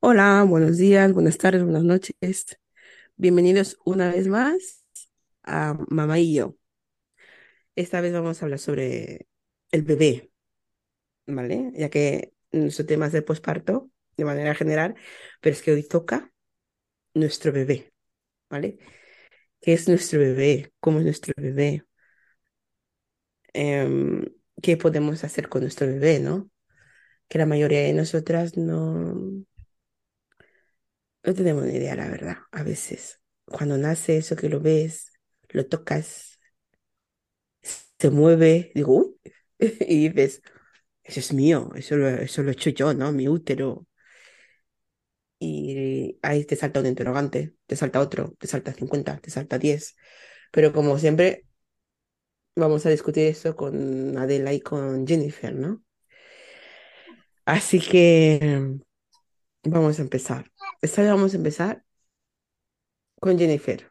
Hola, buenos días, buenas tardes, buenas noches. Bienvenidos una vez más a Mamá y yo. Esta vez vamos a hablar sobre el bebé, ¿vale? Ya que nuestro tema es de posparto de manera general, pero es que hoy toca nuestro bebé, ¿vale? ¿Qué es nuestro bebé? ¿Cómo es nuestro bebé? Em, ¿qué podemos hacer con nuestro bebé, no? Que la mayoría de nosotras no, no tenemos ni idea, la verdad, a veces. Cuando nace eso que lo ves, lo tocas se mueve, digo, uy, y dices, eso es mío, eso lo, eso lo he hecho yo, ¿no? Mi útero. Y ahí te salta un interrogante, te salta otro, te salta 50, te salta 10. Pero como siempre, vamos a discutir eso con Adela y con Jennifer, ¿no? Así que vamos a empezar. Esta vez vamos a empezar con Jennifer.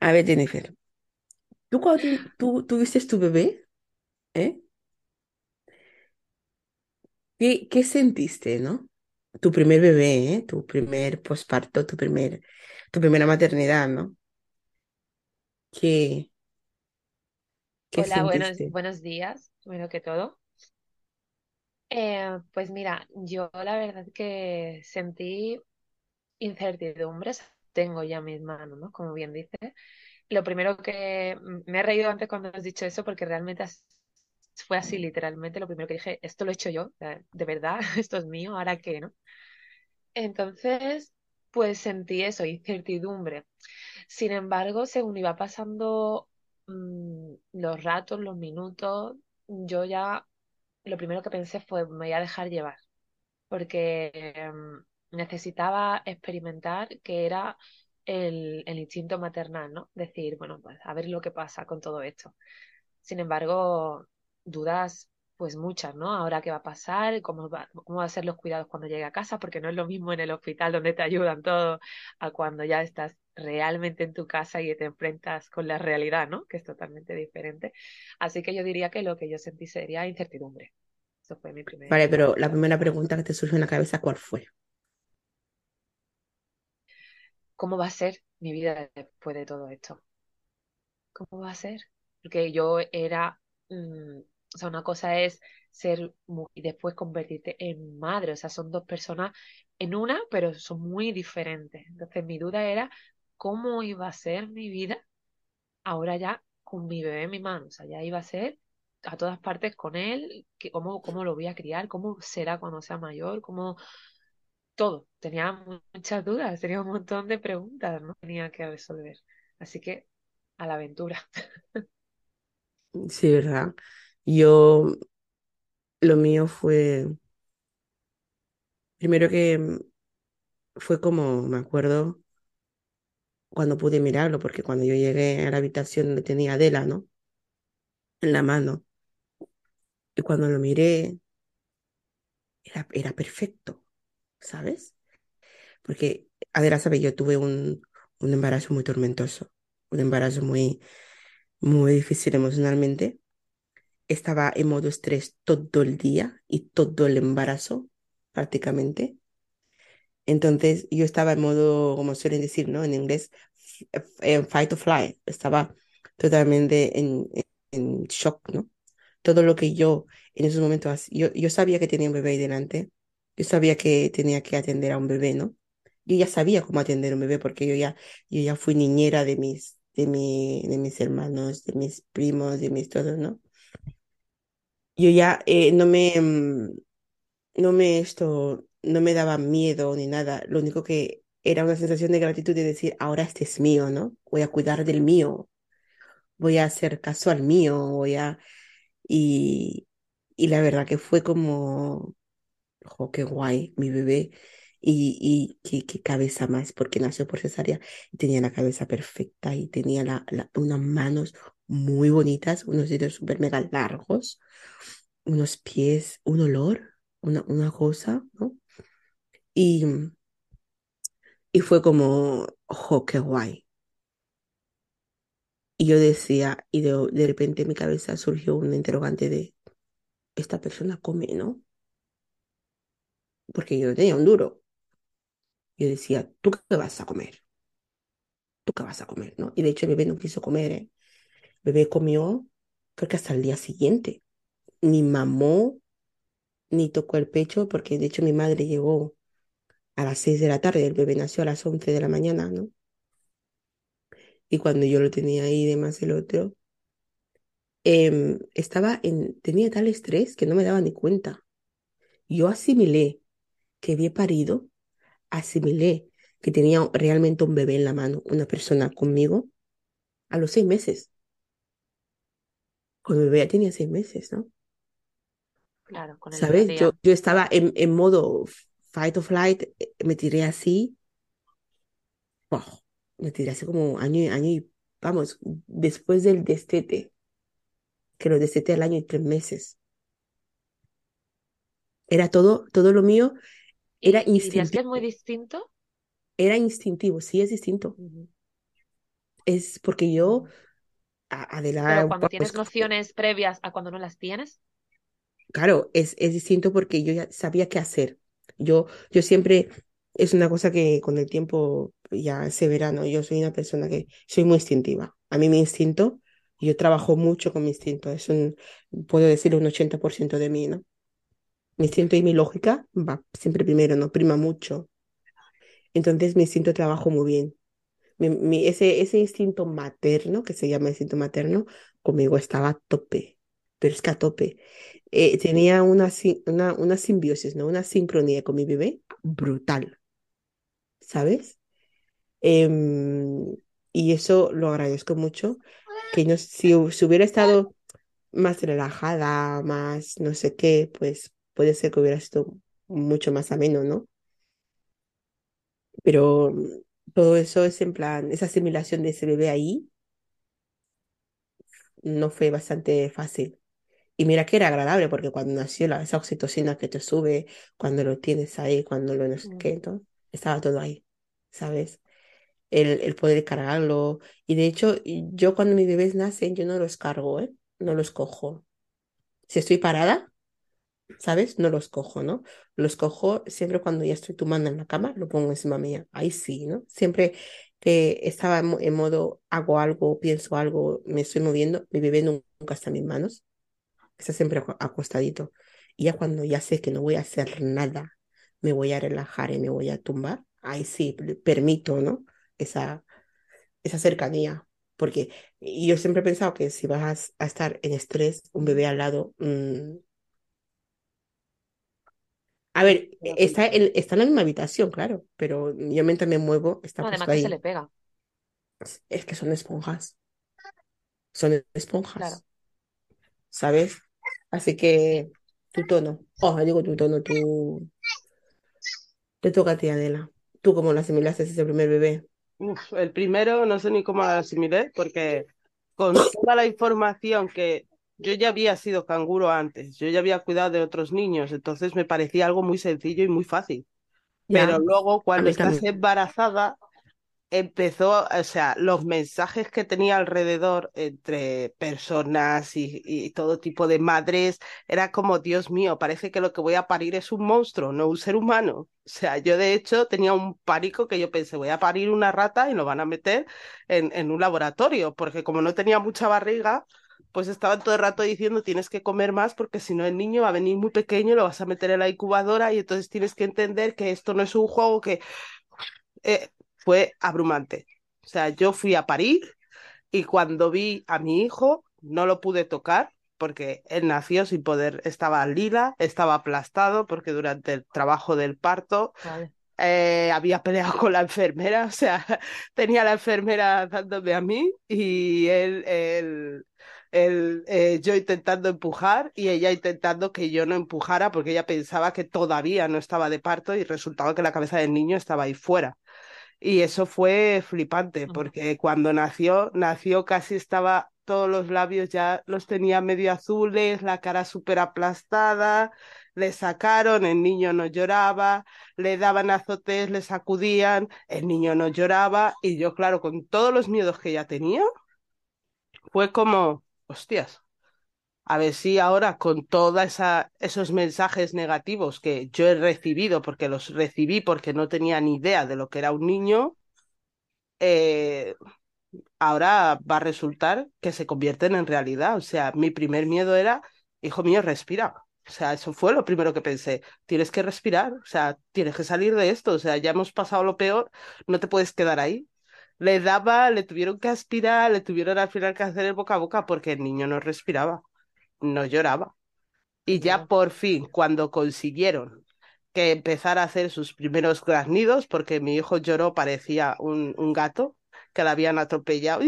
A ver, Jennifer, ¿tú cuando tú, tuviste tu bebé, ¿eh? ¿Qué, qué sentiste, no? Tu primer bebé, ¿eh? Tu primer posparto, tu primer, tu primera maternidad, ¿no? ¿Qué, qué Hola, buenos, sentiste? buenos días, primero que todo. Eh, pues mira, yo la verdad que sentí incertidumbres, tengo ya mis manos, ¿no? Como bien dices. Lo primero que me he reído antes cuando has dicho eso, porque realmente fue así, literalmente. Lo primero que dije, esto lo he hecho yo, eh, de verdad, esto es mío, ¿ahora qué, no? Entonces, pues sentí eso, incertidumbre. Sin embargo, según iba pasando mm, los ratos, los minutos, yo ya lo primero que pensé fue, me voy a dejar llevar, porque em, necesitaba experimentar que era el, el instinto maternal, ¿no? Decir, bueno, pues a ver lo que pasa con todo esto. Sin embargo, dudas, pues muchas, ¿no? Ahora qué va a pasar, cómo va, cómo va a ser los cuidados cuando llegue a casa, porque no es lo mismo en el hospital donde te ayudan todo a cuando ya estás realmente en tu casa y te enfrentas con la realidad, ¿no? Que es totalmente diferente. Así que yo diría que lo que yo sentí sería incertidumbre. Eso fue mi Vale, primer... pero la primera pregunta que te surgió en la cabeza, ¿cuál fue? ¿Cómo va a ser mi vida después de todo esto? ¿Cómo va a ser? Porque yo era, mm, o sea, una cosa es ser y después convertirte en madre, o sea, son dos personas en una, pero son muy diferentes. Entonces mi duda era cómo iba a ser mi vida ahora ya con mi bebé en mi mano, o sea, ya iba a ser a todas partes con él, cómo, cómo lo voy a criar, cómo será cuando sea mayor, cómo todo. Tenía mu- muchas dudas, tenía un montón de preguntas, ¿no? Tenía que resolver. Así que a la aventura. Sí, ¿verdad? Yo, lo mío fue, primero que fue como, me acuerdo, cuando pude mirarlo, porque cuando yo llegué a la habitación donde tenía Adela, ¿no? En la mano, y cuando lo miré, era, era perfecto, ¿sabes? Porque Adela sabe, yo tuve un, un embarazo muy tormentoso, un embarazo muy, muy difícil emocionalmente. Estaba en modo estrés todo el día y todo el embarazo, prácticamente. Entonces yo estaba en modo, como suelen decir, ¿no? En inglés, en fight or flight. Estaba totalmente en, en, en shock, ¿no? Todo lo que yo en esos momentos, yo, yo sabía que tenía un bebé ahí delante, yo sabía que tenía que atender a un bebé, ¿no? Yo ya sabía cómo atender a un bebé porque yo ya, yo ya fui niñera de mis, de mi, de mis hermanos, de mis primos, de mis todos, ¿no? Yo ya eh, no me, mm, no me esto, no me daba miedo ni nada. Lo único que era una sensación de gratitud de decir, ahora este es mío, ¿no? Voy a cuidar del mío, voy a hacer caso al mío, voy a... Y, y la verdad que fue como, oh, qué guay, mi bebé. Y, y qué, qué cabeza más, porque nació por cesárea y tenía la cabeza perfecta y tenía la, la- unas manos muy bonitas, unos dedos súper mega largos, unos pies, un olor, una, una cosa, ¿no? Y, y fue como, ojo, qué guay. Y yo decía, y de, de repente en mi cabeza surgió un interrogante de, ¿esta persona come, no? porque yo tenía un duro. Yo decía, ¿tú qué vas a comer? ¿Tú qué vas a comer? ¿no? Y de hecho el bebé no quiso comer, ¿eh? El bebé comió, creo que hasta el día siguiente. Ni mamó, ni tocó el pecho, porque de hecho mi madre llegó a las 6 de la tarde, el bebé nació a las 11 de la mañana, ¿no? Y cuando yo lo tenía ahí, demás el otro, em, estaba en, tenía tal estrés que no me daba ni cuenta. Yo asimilé que había parido, asimilé que tenía realmente un bebé en la mano, una persona conmigo, a los seis meses. Con mi bebé ya tenía seis meses, ¿no? Claro, con el ¿Sabes? Yo, yo estaba en, en modo fight or flight, eh, me tiré así, ¡puf! me tiré así como año y año y, vamos, después del destete, que lo desteté al año y tres meses. Era todo, todo lo mío era ¿Y, y dirías que es muy instintivo, distinto? era instintivo, sí es distinto. Ujú, Es porque yo, ujú. a- Adela, Pero cuando tienes nociones previas a cuando no las tienes, claro, es, es distinto porque yo ya sabía qué hacer. Yo, yo siempre, es una cosa que con el tiempo ya se verá, ¿no? Yo soy una persona que soy muy instintiva. A mí mi instinto, yo trabajo mucho con mi instinto, es un, puedo decir un 80% de mí, ¿no? Mi instinto y mi lógica va siempre primero, ¿no? Prima mucho. Entonces mi instinto trabajo muy bien. Mi, mi- ese, ese instinto materno, que se llama instinto materno, conmigo estaba a tope, pero es que a tope. Eh, tenía una, una, una simbiosis, ¿no? Una sincronía con mi bebé brutal, ¿sabes? Em, y eso lo agradezco mucho, que no, si hubiera estado más relajada, más no sé qué, pues puede ser que hubiera sido mucho más ameno, ¿no? Pero mm, todo eso es en plan, esa asimilación de ese bebé ahí no fue bastante fácil. Y mira que era agradable, porque cuando nació la, esa oxitocina que te sube, cuando lo tienes ahí, cuando lo no sé mm, qué, ¿no? Estaba todo ahí, ¿sabes? El, el poder cargarlo. Y de hecho, yo cuando mis bebés nacen, yo no los cargo, ¿eh? No los cojo. Si estoy parada, ¿sabes? No los cojo, ¿no? Los cojo siempre cuando ya estoy tumbando en la cama, lo pongo encima mía. Ahí sí, ¿no? Siempre que estaba en, mo- en modo hago algo, pienso algo, me estoy moviendo, mi bebé nu- nunca está en mis manos, está siempre acostadito. Y ya cuando ya sé que no voy a hacer nada, me voy a relajar y me voy a tumbar, ahí sí, permito, ¿no? Esa, esa cercanía. Porque yo siempre he pensado que si vas a estar en estrés, un bebé al lado, mm, A ver, pero está en, está en la misma habitación, claro, pero yo mientras me muevo, está no, además que se le pega, Es que son esponjas, son claro. ¿Sabes? Así que tu tono, oh, digo tu tono, tú, te toca a ti, Adela. ¿Tú cómo lo asimilaste ese primer bebé? Uf, el primero no sé ni cómo lo asimilé, porque con toda la información que yo ya había sido canguro antes, yo ya había cuidado de otros niños, entonces me parecía algo muy sencillo y muy fácil. Pero Ya, luego, cuando estás también. embarazada, empezó, o sea, los mensajes que tenía alrededor entre personas y, todo tipo de madres, era como, Dios mío, parece que lo que voy a parir es un monstruo, no un ser humano. O sea, yo de hecho tenía un pánico que yo pensé, voy a parir una rata y lo van a meter en, en un laboratorio, porque como no tenía mucha barriga, pues estaban todo el rato diciendo tienes que comer más porque si no el niño va a venir muy pequeño, lo vas a meter en la incubadora y entonces tienes que entender que esto no es un juego, que eh, fue abrumante. O sea, yo fui a parir y cuando vi a mi hijo no lo pude tocar porque él nació sin poder, estaba lila, estaba aplastado porque durante el trabajo del parto Vale. eh, había peleado con la enfermera, o sea, tenía a la enfermera dándome a mí y él, él, él, eh, yo intentando empujar y ella intentando que yo no empujara porque ella pensaba que todavía no estaba de parto y resultaba que la cabeza del niño estaba ahí fuera. Y eso fue flipante, porque cuando nació, nació casi estaba, todos los labios ya los tenía medio azules, la cara súper aplastada, le sacaron, el niño no lloraba, le daban azotes, le sacudían, el niño no lloraba, y yo, claro, con todos los miedos que ya tenía, fue como, hostias, A ver si ahora con todos esos mensajes negativos que yo he recibido, porque los recibí porque no tenía ni idea de lo que era un niño, eh, ahora va a resultar que se convierten en realidad. O sea, mi primer miedo era, hijo mío, respira. O sea, eso fue lo primero que pensé. Tienes que respirar, o sea, tienes que salir de esto. O sea, ya hemos pasado lo peor, no te puedes quedar ahí. Le daba, le tuvieron que aspirar, le tuvieron al final que hacer el boca a boca porque el niño no respiraba, no lloraba. Y ya por fin, cuando consiguieron que empezara a hacer sus primeros graznidos, porque mi hijo lloró, parecía un, un gato que le habían atropellado.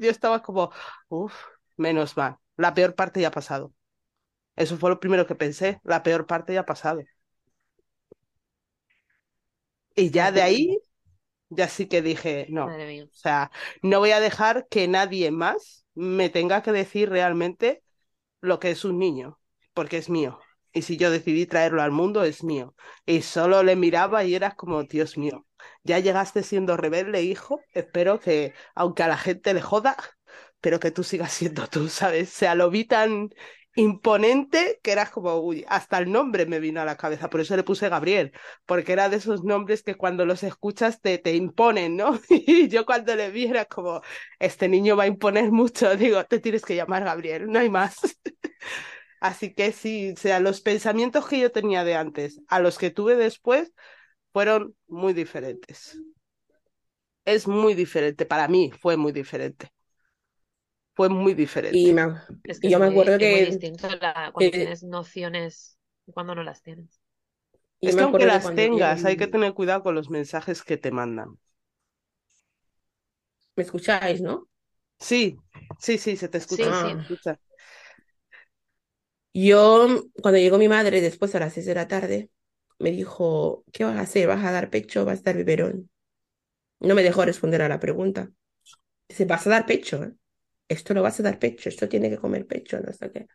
Yo estaba como, uff, menos mal. La peor parte ya ha pasado. Eso fue lo primero que pensé. La peor parte ya ha pasado. Y ya de ahí, ya sí que dije, no. O sea, no voy a dejar que nadie más me tenga que decir realmente lo que es un niño, porque es mío. Y si yo decidí traerlo al mundo, es mío. Y solo le miraba y era como, Dios mío, ya llegaste siendo rebelde, hijo. Espero que, aunque a la gente le joda, pero que tú sigas siendo tú, ¿sabes? O sea, lo vi tan imponente que era como, uy, hasta el nombre me vino a la cabeza. Por eso le puse Gabriel, porque era de esos nombres que cuando los escuchas te, te imponen, ¿no? Y yo cuando le vi era como, este niño va a imponer mucho. Digo, te tienes que llamar Gabriel, no hay más. Así que sí, o sea, los pensamientos que yo tenía de antes a los que tuve después fueron muy diferentes. Es muy diferente, para mí fue muy diferente, fue muy Y, diferente. me, Es y que yo es me muy, acuerdo es muy que, distinto la, cuando que- tienes nociones y cuando no las tienes. Es que aunque las yo, tengas, hay que tener cuidado con los mensajes que te mandan. me escucháis, ¿no? Sí, sí, sí, se te escucha, Sí, se sí. te Ah, escucha. yo, cuando llegó mi madre después a las seis de la tarde, me dijo, ¿qué vas a hacer? ¿Vas a dar pecho o vas a dar biberón? No me dejó responder a la pregunta. Dice, vas a dar pecho, ¿eh? Esto lo vas a dar pecho, esto tiene que comer pecho, no sé qué.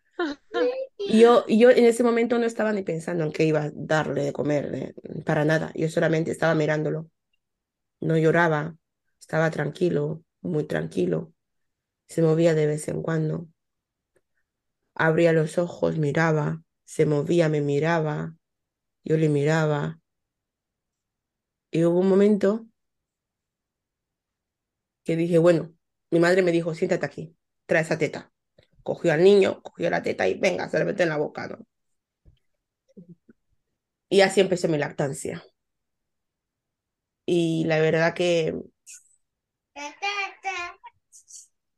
Y yo, yo en ese momento no estaba ni pensando en qué iba a darle de comer, eh, para nada. Yo solamente estaba mirándolo. No lloraba, estaba tranquilo, muy tranquilo. Se movía de vez en cuando. Abría los ojos, miraba, se movía, me miraba, yo le miraba. Y hubo un momento que dije, bueno, mi madre me dijo, siéntate aquí, trae esa teta. Cogió al niño, cogió la teta y venga, se la metió en la boca, ¿no? Y así empecé mi lactancia. Y la verdad que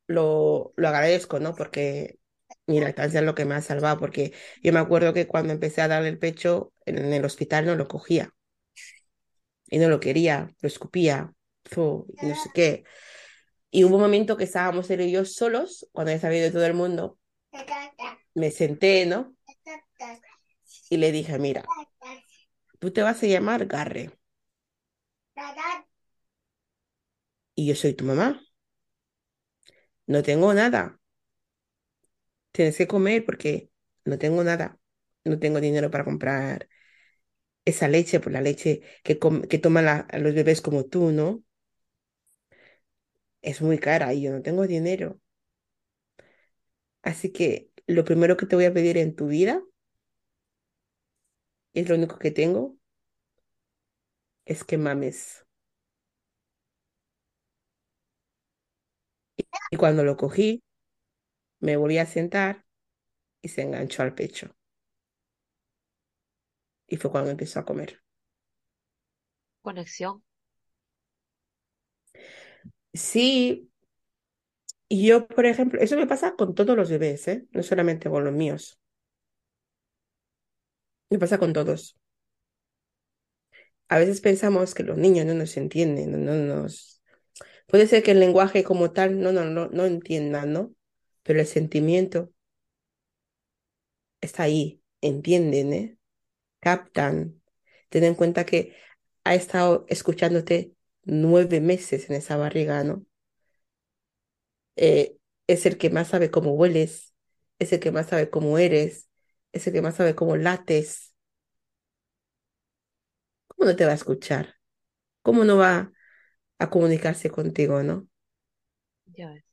lo, lo agradezco, ¿no? Porque mi lactancia es lo que me ha salvado, porque yo me acuerdo que cuando empecé a darle el pecho en el hospital no lo cogía y no lo quería, lo escupía, y no sé qué. Y hubo un momento que estábamos él y yo solos, cuando ya sabía de todo el mundo, me senté, ¿no? Y le dije, mira, tú te vas a llamar Garre y yo soy tu mamá. No tengo nada. Tienes que comer porque no tengo nada. No tengo dinero para comprar esa leche, por la leche que, que toman los bebés como tú, ¿no? Es muy cara y yo no tengo dinero. Así que lo primero que te voy a pedir en tu vida, y es lo único que tengo, es que mames. Y cuando lo cogí, me volví a sentar y se enganchó al pecho. Y fue cuando empezó a comer. Conexión. Sí, y yo, por ejemplo, eso me pasa con todos los bebés, ¿eh? No solamente con los míos. Me pasa con todos. A veces pensamos que los niños no nos entienden, no, no nos... Puede ser que el lenguaje como tal no, no, no, no entiendan, ¿no? Pero el sentimiento está ahí, entienden, ¿eh? Captan. Ten en cuenta que ha estado escuchándote nueve meses en esa barriga, ¿no? Eh, es el que más sabe cómo hueles, es el que más sabe cómo eres, es el que más sabe cómo lates. ¿Cómo no te va a escuchar? ¿Cómo no va a comunicarse contigo, ¿no? Ya ves.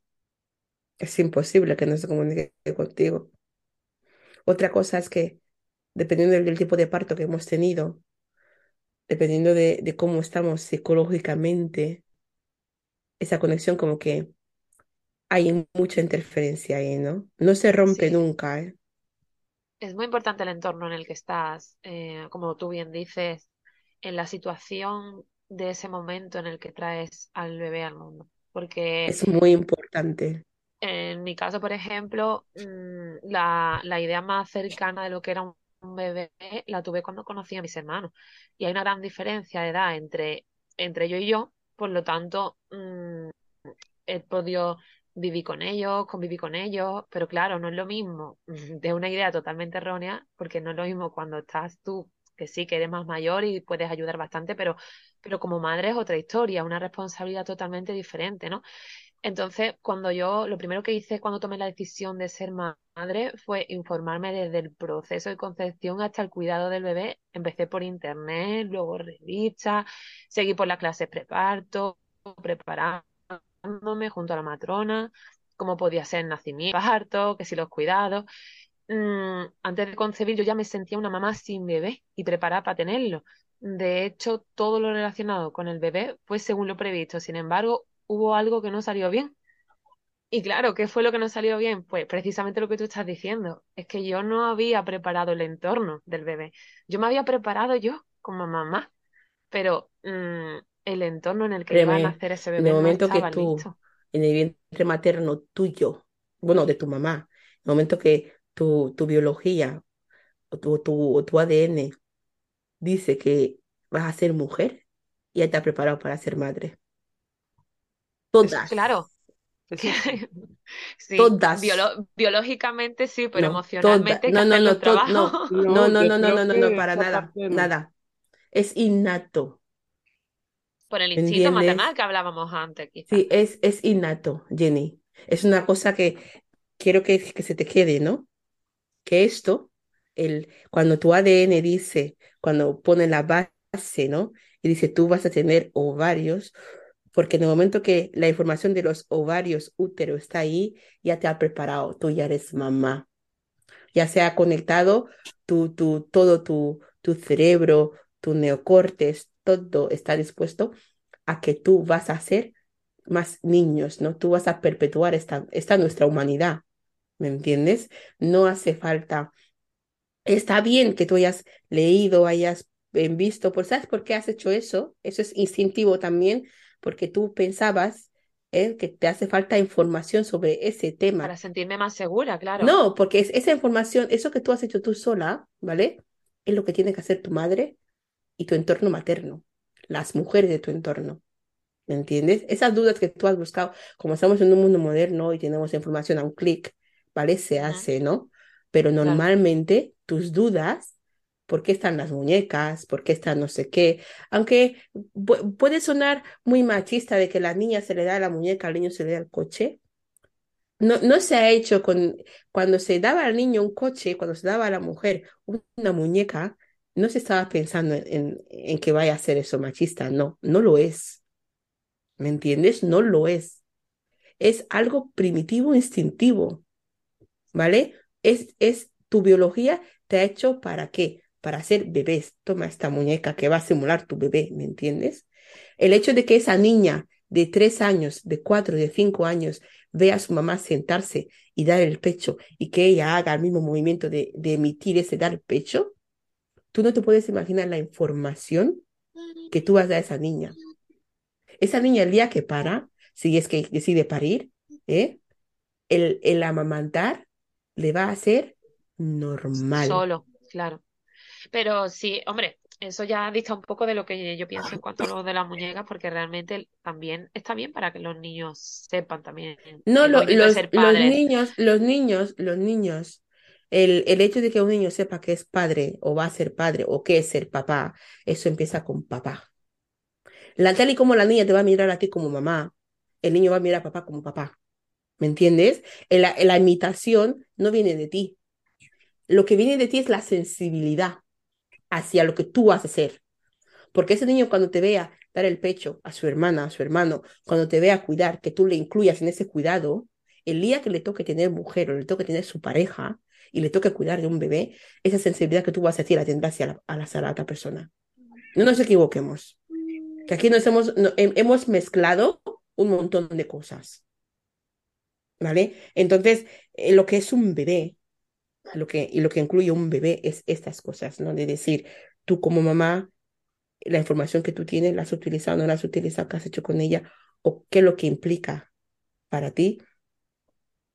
Es imposible que no se comunique contigo. Otra cosa es que, dependiendo del, del tipo de parto que hemos tenido, dependiendo de, de cómo estamos psicológicamente, esa conexión como que hay mucha interferencia ahí, ¿no? No se rompe Sí, nunca, ¿eh? es muy importante el entorno en el que estás, eh, como tú bien dices, en la situación de ese momento en el que traes al bebé al mundo. Porque Es muy importante. En mi caso, por ejemplo, mm, la, la idea más cercana de lo que era un bebé la tuve cuando conocí a mis hermanos. Y hay una gran diferencia de edad entre, entre yo y yo, por lo tanto, mm, he podido vivir con ellos, convivir con ellos, pero claro, no es lo mismo, de una idea totalmente errónea, porque no es lo mismo cuando estás tú, que sí, que eres más mayor y puedes ayudar bastante, pero, pero como madre es otra historia, una responsabilidad totalmente diferente, ¿no? Entonces, cuando yo, lo primero que hice cuando tomé la decisión de ser madre fue informarme desde el proceso de concepción hasta el cuidado del bebé. Empecé por internet, luego revistas, seguí por las clases preparto, preparándome junto a la matrona, cómo podía ser el nacimiento, parto, que si los cuidados. Mm, antes de concebir yo ya me sentía una mamá sin bebé y preparada para tenerlo. De hecho, todo lo relacionado con el bebé fue según lo previsto. Sin embargo, hubo algo que no salió bien. Y claro, ¿qué fue lo que no salió bien? Pues precisamente lo que tú estás diciendo. Es que yo no había preparado el entorno del bebé. Yo me había preparado yo como mamá, pero mm, el entorno en el que iba a nacer ese en el bebé no momento que tú, listo. en el vientre materno tuyo, bueno, de tu mamá, en el momento que tu, tu biología o tu, tu, o tu ADN dice que vas a ser mujer, ya te ha preparado para ser madre. Todas, claro, sí, todas, biolo- biológicamente sí, pero no, emocionalmente no, no, no, no, no, No, no, no, no, no, no, para nada, nada. Es innato, por el ¿me instinto entiendes? maternal que hablábamos antes, quizás. Sí, es, es innato, Jenny. Es una cosa que quiero que, que se te quede, ¿no? que esto, el, cuando tu ADN dice, cuando pone la base, ¿no? Y dice, tú vas a tener ovarios, porque en el momento que la información de los ovarios útero está ahí, ya te ha preparado, tú ya eres mamá, ya se ha conectado tu, tu, todo tu, tu cerebro, tu neocortes, todo está dispuesto a que tú vas a ser más niños, ¿no? Tú vas a perpetuar esta, esta nuestra humanidad, ¿me entiendes? No hace falta Está bien que tú hayas leído, hayas eh, visto, pues ¿sabes por qué has hecho eso? Eso es instintivo también, porque tú pensabas eh, que te hace falta información sobre ese tema. Para sentirme más segura, claro. No, porque es esa información, eso que tú has hecho tú sola, ¿vale? Es lo que tiene que hacer tu madre y tu entorno materno, las mujeres de tu entorno. ¿Me entiendes? Esas dudas que tú has buscado, como estamos en un mundo moderno y tenemos información a un clic, ¿vale? Se hace, ¿no? Pero claro. normalmente tus dudas, ¿por qué están las muñecas? ¿Por qué están no sé qué? Aunque pu- puede sonar muy machista de que la niña se le da la muñeca, al niño se le da el coche. No, no se ha hecho con, cuando se daba al niño un coche, cuando se daba a la mujer una muñeca, no se estaba pensando en, en, en que vaya a ser eso machista, no, no lo es. ¿Me entiendes? No lo es. Es algo primitivo, instintivo, ¿vale? Es, es tu biología te ha hecho para qué? Para hacer bebés. Toma esta muñeca que va a simular tu bebé, ¿me entiendes? El hecho de que esa niña de tres años, de cuatro, de cinco años, vea a su mamá sentarse y dar el pecho y que ella haga el mismo movimiento de, emitir ese dar pecho, tú no te puedes imaginar la información que tú vas a esa niña. Esa niña el día que para, si es que decide parir, ¿eh? el, el amamantar le va a hacer normal. Solo, claro. Pero sí, hombre, eso ya dista un poco de lo que yo pienso en cuanto a lo de las muñecas, porque realmente también está bien para que los niños sepan también No, lo- los, niños, los niños, los niños, el, el hecho de que un niño sepa que es padre o va a ser padre o qué es ser papá, eso empieza con papá. La, tal y como la niña te va a mirar a ti como mamá, el niño va a mirar a papá como papá. ¿Me entiendes? La, la imitación no viene de ti. Lo que viene de ti es la sensibilidad hacia lo que tú vas a hacer. Porque ese niño cuando te vea dar el pecho a su hermana, a su hermano, cuando te vea cuidar, que tú le incluyas en ese cuidado, el día que le toque tener mujer o le toque tener su pareja y le toque cuidar de un bebé, esa sensibilidad que tú vas a decir la tendrás a la, a la, a la persona. No nos equivoquemos, que aquí nos hemos, no, hemos mezclado un montón de cosas. ¿Vale? Entonces, eh, lo que es un bebé, lo que, y lo que incluye un bebé es estas cosas, ¿no? De decir, tú como mamá, la información que tú tienes, la has utilizado, no la has utilizado, qué has hecho con ella, o qué es lo que implica para ti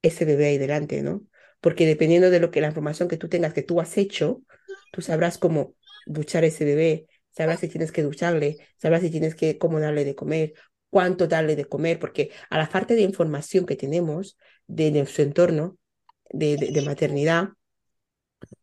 ese bebé ahí delante, ¿no? Porque dependiendo de lo que la información que tú tengas, que tú has hecho, tú sabrás cómo duchar ese bebé, sabrás si tienes que ducharle, sabrás si tienes que cómo darle de comer, cuánto darle de comer, porque a la falta de información que tenemos de nuestro entorno de, de, de maternidad,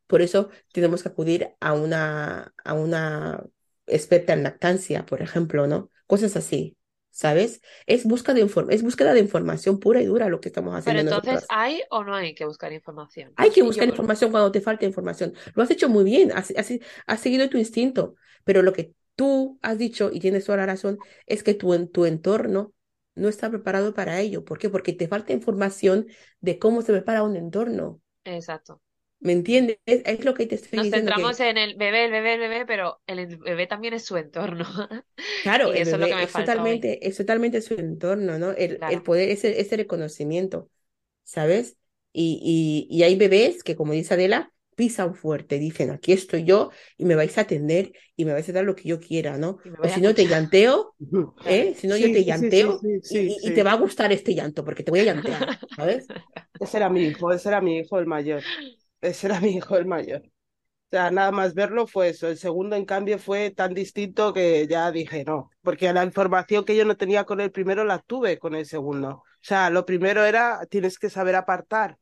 por eso tenemos que acudir a una, a una experta en lactancia, por ejemplo, ¿no? Cosas así, ¿sabes? Es, busca de es búsqueda de información pura y dura lo que estamos haciendo. Pero entonces, nosotros. ¿hay o no hay que buscar información? Hay que buscar información cuando te falta información. Lo has hecho muy bien, has, has, has, seguido tu instinto, pero lo que tú has dicho, y tienes toda la razón, es que tu, en, tu entorno no está preparado para ello. ¿Por qué? Porque te falta información de cómo se prepara un entorno. Exacto. ¿Me entiendes? Es, es, lo que te estoy Nos diciendo. centramos que... en el bebé, el bebé, el bebé, pero el bebé también es su entorno. Claro, y el eso bebé es lo que me es, falta totalmente, hoy. es totalmente su entorno, ¿no? El, Claro. el poder, ese, ese reconocimiento, ¿sabes? Y, y, y hay bebés que, como dice Adela, pisan fuerte, dicen, aquí estoy yo y me vais a atender y me vais a dar lo que yo quiera, ¿no? O si no te llanteo. ¿eh? Si no Sí, yo te sí, sí, llanteo sí, sí, y, sí, y te va a gustar este llanto porque te voy a llantear, ¿sabes? Ese era mi hijo, ese era mi hijo el mayor. Ese era mi hijo el mayor. O sea, nada más verlo fue eso. El segundo, en cambio, fue tan distinto que ya dije no, porque la información que yo no tenía con el primero la tuve con el segundo. O sea, lo primero era, tienes que saber apartar. O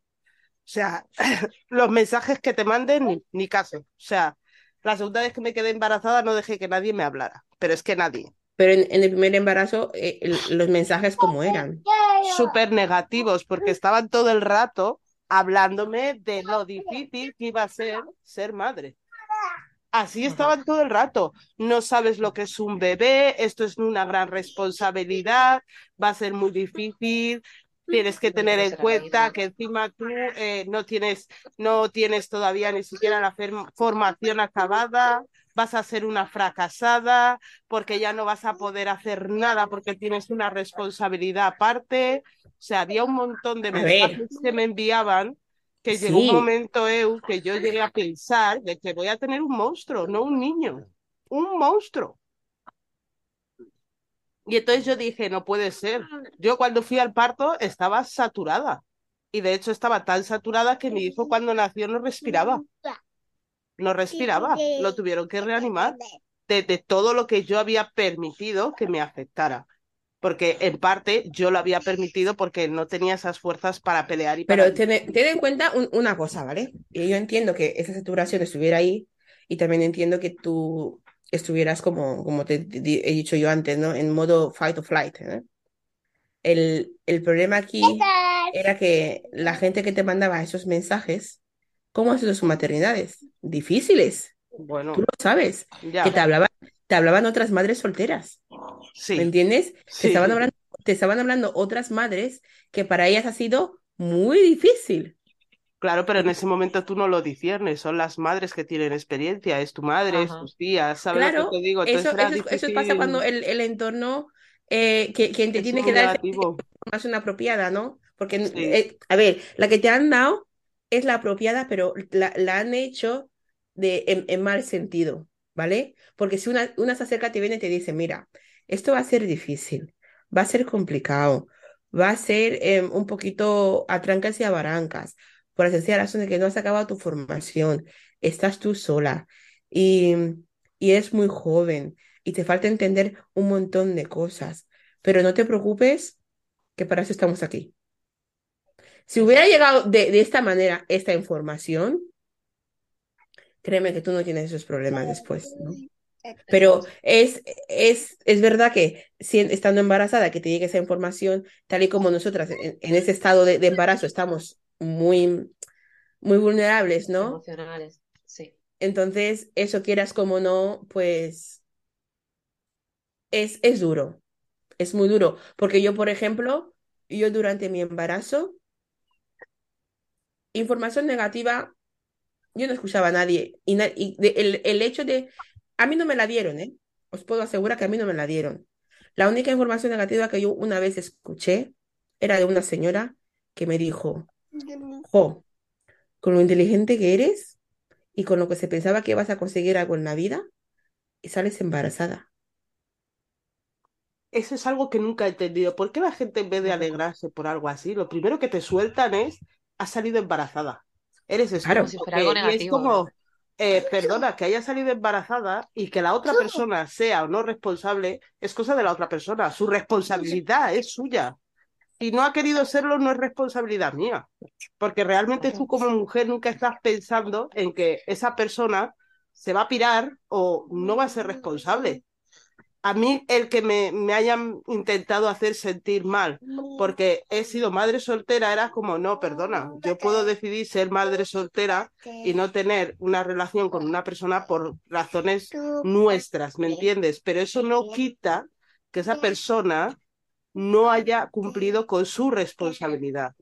sea, los mensajes que te manden, ni, ni caso. O sea, la segunda vez que me quedé embarazada no dejé que nadie me hablara, pero es que nadie. Pero en, en el primer embarazo, eh, el, los mensajes como eran. Súper negativos, porque estaban todo el rato hablándome de lo difícil que iba a ser ser madre. Así estaban todo el rato. No sabes lo que es un bebé, esto es una gran responsabilidad, va a ser muy difícil. Tienes que tener en cuenta que encima tú eh, no tienes, no tienes todavía ni siquiera la formación acabada, vas a ser una fracasada porque ya no vas a poder hacer nada porque tienes una responsabilidad aparte. O sea, había un montón de mensajes que me enviaban que Sí. llegó un momento, Eu, que yo llegué a pensar de que voy a tener un monstruo, no un niño, un monstruo. Y entonces yo dije, no puede ser. Yo cuando fui al parto estaba saturada. Y de hecho estaba tan saturada que mi hijo cuando nació no respiraba. No respiraba. Lo tuvieron que reanimar de, de todo lo que yo había permitido que me afectara porque en parte yo lo había permitido porque no tenía esas fuerzas para pelear y para... Pero ten, ten en cuenta un, una cosa, ¿vale? Y yo entiendo que esa saturación estuviera ahí y también entiendo que tú estuvieras como, como te, te he dicho yo antes, ¿no? En modo fight or flight. ¿eh? El, el problema aquí era que la gente que te mandaba esos mensajes, ¿cómo han sido sus maternidades? Difíciles. Bueno, Tú lo sabes. ya. Que te hablaban, te hablaban otras madres solteras. Sí. ¿Me entiendes? Sí. Te, estaban hablando, te estaban hablando otras madres que para ellas ha sido muy difícil. Claro, pero en ese momento tú no lo disiernes, son las madres que tienen experiencia, es tu madre, es tus tías, ¿sabes Claro, lo que te digo? Entonces eso, eso, eso pasa cuando el, el entorno, eh, que, quien te es tiene que dar esa negativo. información apropiada, ¿no? Porque, Sí. eh, a ver, la que te han dado es la apropiada, pero la, han hecho de, en, mal sentido, ¿vale? Porque si una, una se acerca, te viene y te dice, mira, esto va a ser difícil, va a ser complicado, va a ser eh, un poquito a trancas y a barancas, por la sencilla razón de que no has acabado tu formación, estás tú sola y, y eres muy joven y te falta entender un montón de cosas, pero no te preocupes, que para eso estamos aquí. Si hubiera llegado de, de esta manera esta información, créeme que tú no tienes esos problemas después, ¿no? Pero es, es, es verdad que si, estando embarazada, que te llegue esa información, tal y como nosotras en, en ese estado de, de, embarazo estamos muy, muy vulnerables, ¿no? Emocionales, sí. Entonces, eso quieras como no, pues es, es duro, es muy duro. Porque yo, por ejemplo, yo durante mi embarazo, información negativa, yo no escuchaba a nadie. Y, na- y de- el, el hecho de, a mí no me la dieron, ¿eh? Os puedo asegurar que a mí no me la dieron. La única información negativa que yo una vez escuché era de una señora que me dijo, jo, con lo inteligente que eres y con lo que se pensaba que vas a conseguir algo en la vida, y sales embarazada. Eso es algo que nunca he entendido. ¿Por qué la gente en vez de alegrarse por algo así, lo primero que te sueltan es, has salido embarazada? Eres Claro. Como si estúpido. fuera algo que- y es como, eh, perdona, que haya salido embarazada y que la otra persona sea o no responsable, es cosa de la otra persona. Su responsabilidad es suya. Si no ha querido serlo, no es responsabilidad mía. Porque realmente tú como mujer nunca estás pensando en que esa persona se va a pirar o no va a ser responsable. A mí el que me, me hayan intentado hacer sentir mal porque he sido madre soltera era como, no, perdona, yo puedo decidir ser madre soltera y no tener una relación con una persona por razones nuestras, ¿me entiendes? Pero eso no quita que esa persona no haya cumplido con su responsabilidad,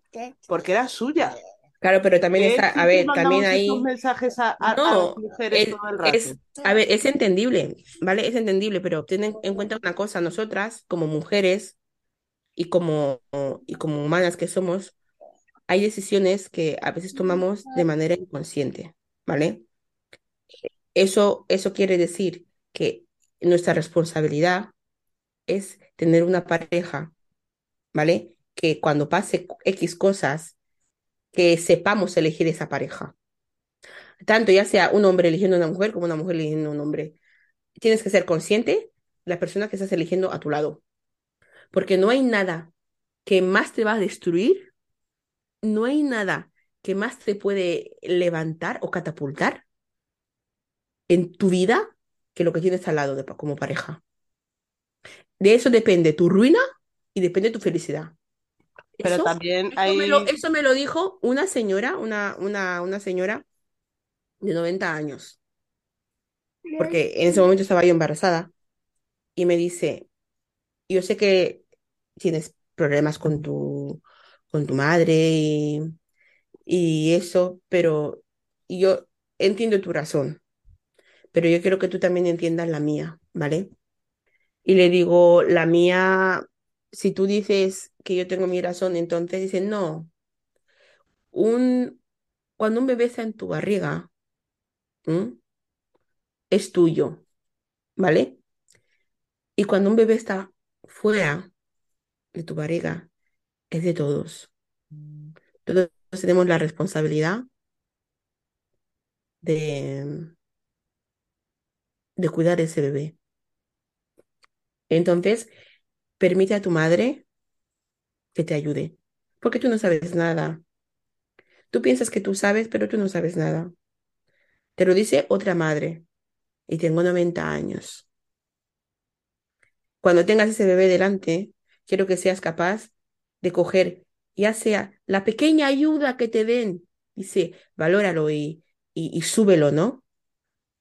porque era suya. Claro, pero también está, a ver, también ahí, esos mensajes a, a- a no, las mujeres es, todo el rato. es, a ver, es entendible, ¿vale? Es entendible, pero ten en, en cuenta una cosa, nosotras como mujeres y como, y como humanas que somos, hay decisiones que a veces tomamos de manera inconsciente, ¿vale? Eso, eso quiere decir que nuestra responsabilidad es tener una pareja, ¿vale? Que cuando pase X cosas, que sepamos elegir esa pareja. Tanto ya sea un hombre eligiendo a una mujer como una mujer eligiendo a un hombre. Tienes que ser consciente de la persona que estás eligiendo a tu lado. Porque no hay nada que más te va a destruir, no hay nada que más te puede levantar o catapultar en tu vida que lo que tienes al lado de, como pareja. De eso depende tu ruina y depende tu felicidad. Pero Eso, también eso hay... me lo, eso me lo dijo una señora, una, una, una señora de 90 años, porque en ese momento estaba yo embarazada y me dice, yo sé que tienes problemas con tu, con tu madre y, y eso, pero yo entiendo tu razón, pero yo quiero que tú también entiendas la mía, ¿vale? Y le digo, la mía, si tú dices que yo tengo mi razón, entonces dice, no, un, cuando un bebé está en tu barriga, es tuyo, ¿vale? Y cuando un bebé está fuera de tu barriga, es de todos. Todos tenemos la responsabilidad de, de cuidar ese bebé. Entonces, permite a tu madre que te ayude, porque tú no sabes nada. Tú piensas que tú sabes, pero tú no sabes nada. Te lo dice otra madre y tengo 90 años. Cuando tengas ese bebé delante, quiero que seas capaz de coger, ya sea la pequeña ayuda que te den, dice, valóralo y, y, súbelo, ¿no?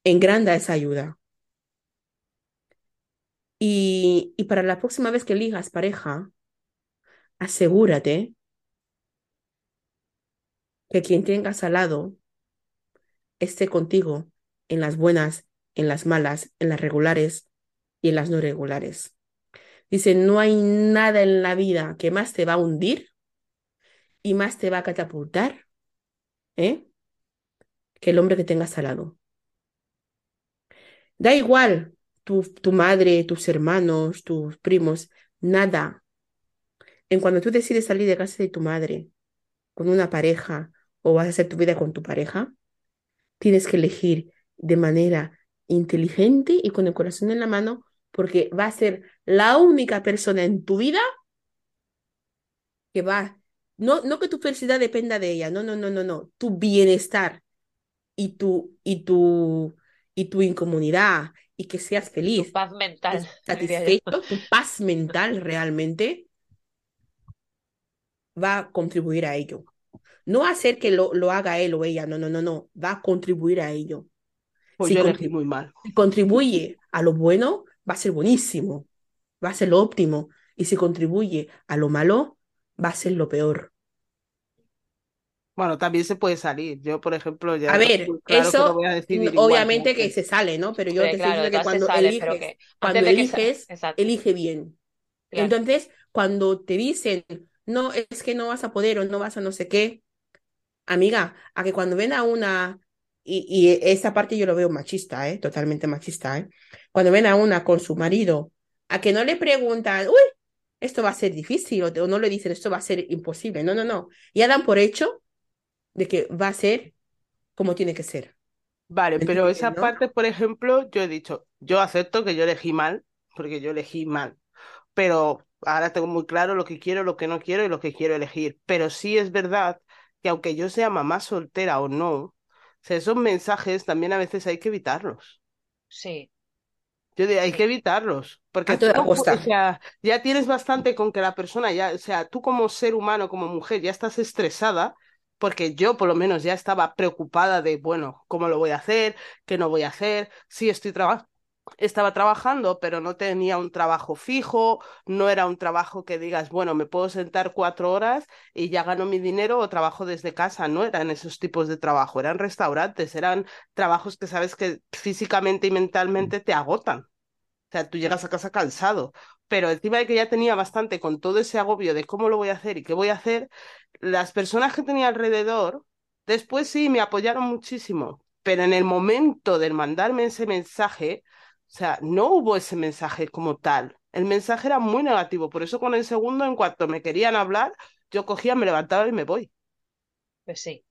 Engranda esa ayuda. Y, y para la próxima vez que elijas pareja, asegúrate que quien tengas al lado esté contigo en las buenas, en las malas, en las regulares y en las no regulares. Dice, no hay nada en la vida que más te va a hundir y más te va a catapultar, ¿eh? que el hombre que tengas al lado. Da igual tu, madre, tus hermanos, tus primos, nada. En cuando tú decides salir de casa de tu madre con una pareja o vas a hacer tu vida con tu pareja, tienes que elegir de manera inteligente y con el corazón en la mano porque va a ser la única persona en tu vida que va, no, no que tu felicidad dependa de ella, no, no, no, no, no, tu bienestar y tu, y tu, y tu incomunidad y que seas Tu feliz, paz mental, satisfecho, tu paz mental realmente va a contribuir a ello. No hacer que lo, lo haga él o ella, no, no, no, no, va a contribuir a ello. Pues Si yo elegí contribu- muy mal. si contribuye a lo bueno, va a ser buenísimo, va a ser lo óptimo. Y si contribuye a lo malo, va a ser lo peor. Bueno, también se puede salir. Yo, por ejemplo, ya A ver, claro que no eso voy a decidir igual que obviamente que antes. se sale, ¿no? Pero yo te estoy claro, diciendo de que cuando sale, eliges, que cuando que elige bien. claro. Entonces, cuando te dicen, no, es que no vas a poder o no vas a no sé qué, amiga, a que cuando ven a una, y, y esa parte yo lo veo machista, ¿eh? Totalmente machista, ¿eh? Cuando ven a una con su marido, a que no le preguntan, uy, esto va a ser difícil, o, te- o no le dicen, esto va a ser imposible. No, no, no. Ya dan por hecho de que va a ser como tiene que ser. Vale, ¿Me pero esa no? parte, por ejemplo, yo he dicho, yo acepto que yo elegí mal, porque yo elegí mal, pero ahora tengo muy claro lo que quiero, lo que no quiero y lo que quiero elegir. Pero sí es verdad que aunque yo sea mamá soltera o no, o sea, esos mensajes también a veces hay que evitarlos. Sí, Yo digo, hay que evitarlos, porque A tú o sea, ya tienes bastante con que la persona ya, o sea, tú como ser humano, como mujer, ya estás estresada, porque yo por lo menos ya estaba preocupada de, bueno, ¿cómo lo voy a hacer? ¿Qué no voy a hacer? Sí, estoy trabajando. Estaba trabajando, pero no tenía un trabajo fijo, no era un trabajo que digas, bueno, me puedo sentar cuatro horas y ya gano mi dinero o trabajo desde casa. No eran esos tipos de trabajo, eran restaurantes, eran trabajos que sabes que físicamente y mentalmente te agotan. O sea, tú llegas a casa cansado, pero encima de que ya tenía bastante con todo ese agobio de cómo lo voy a hacer y qué voy a hacer, las personas que tenía alrededor, después sí me apoyaron muchísimo, pero en el momento de mandarme ese mensaje, o sea, no hubo ese mensaje como tal. El mensaje era muy negativo, por eso con el segundo, en cuanto me querían hablar, yo cogía, me levantaba y me voy. pues sí.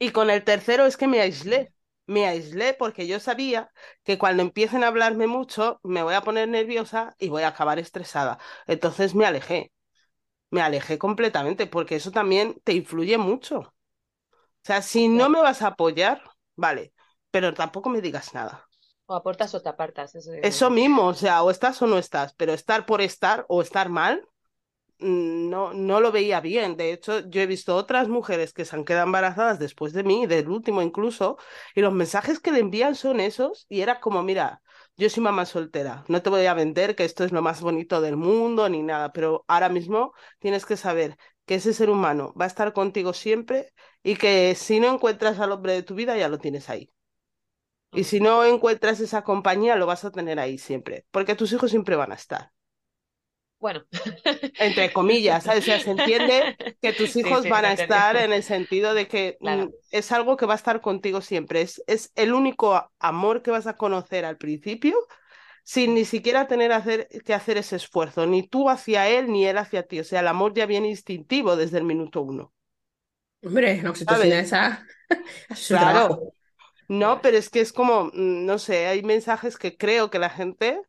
Y con el tercero es que me aislé. Me aislé porque yo sabía que cuando empiecen a hablarme mucho me voy a poner nerviosa y voy a acabar estresada. Entonces me alejé, me alejé completamente porque eso también te influye mucho. O sea, si no me vas a apoyar, vale, pero tampoco me digas nada. O aportas o te apartas, eso Eso mismo, o sea, o estás o no estás, pero estar por estar o estar mal no, no lo veía bien. De hecho, yo he visto otras mujeres que se han quedado embarazadas después de mí, del último incluso, y los mensajes que le envían son esos, y era como, mira, yo soy mamá soltera, no te voy a vender que esto es lo más bonito del mundo ni nada, pero ahora mismo tienes que saber que ese ser humano va a estar contigo siempre y que si no encuentras al hombre de tu vida, ya lo tienes ahí. Y Mm. si no encuentras esa compañía, lo vas a tener ahí siempre, porque tus hijos siempre van a estar Bueno. entre comillas, ¿sabes? O sea, se entiende que tus hijos sí, van a estar en el sentido de que mm, Claro, es algo que va a estar contigo siempre. Es, es el único amor que vas a conocer al principio sin ni siquiera tener hacer, que hacer ese esfuerzo, ni tú hacia él, ni él hacia ti. O sea, el amor ya viene instintivo desde el minuto uno, Hombre, la oxitocina esa Claro, trabajo. no, pero es que es como, mm, no sé, hay mensajes que creo que la gente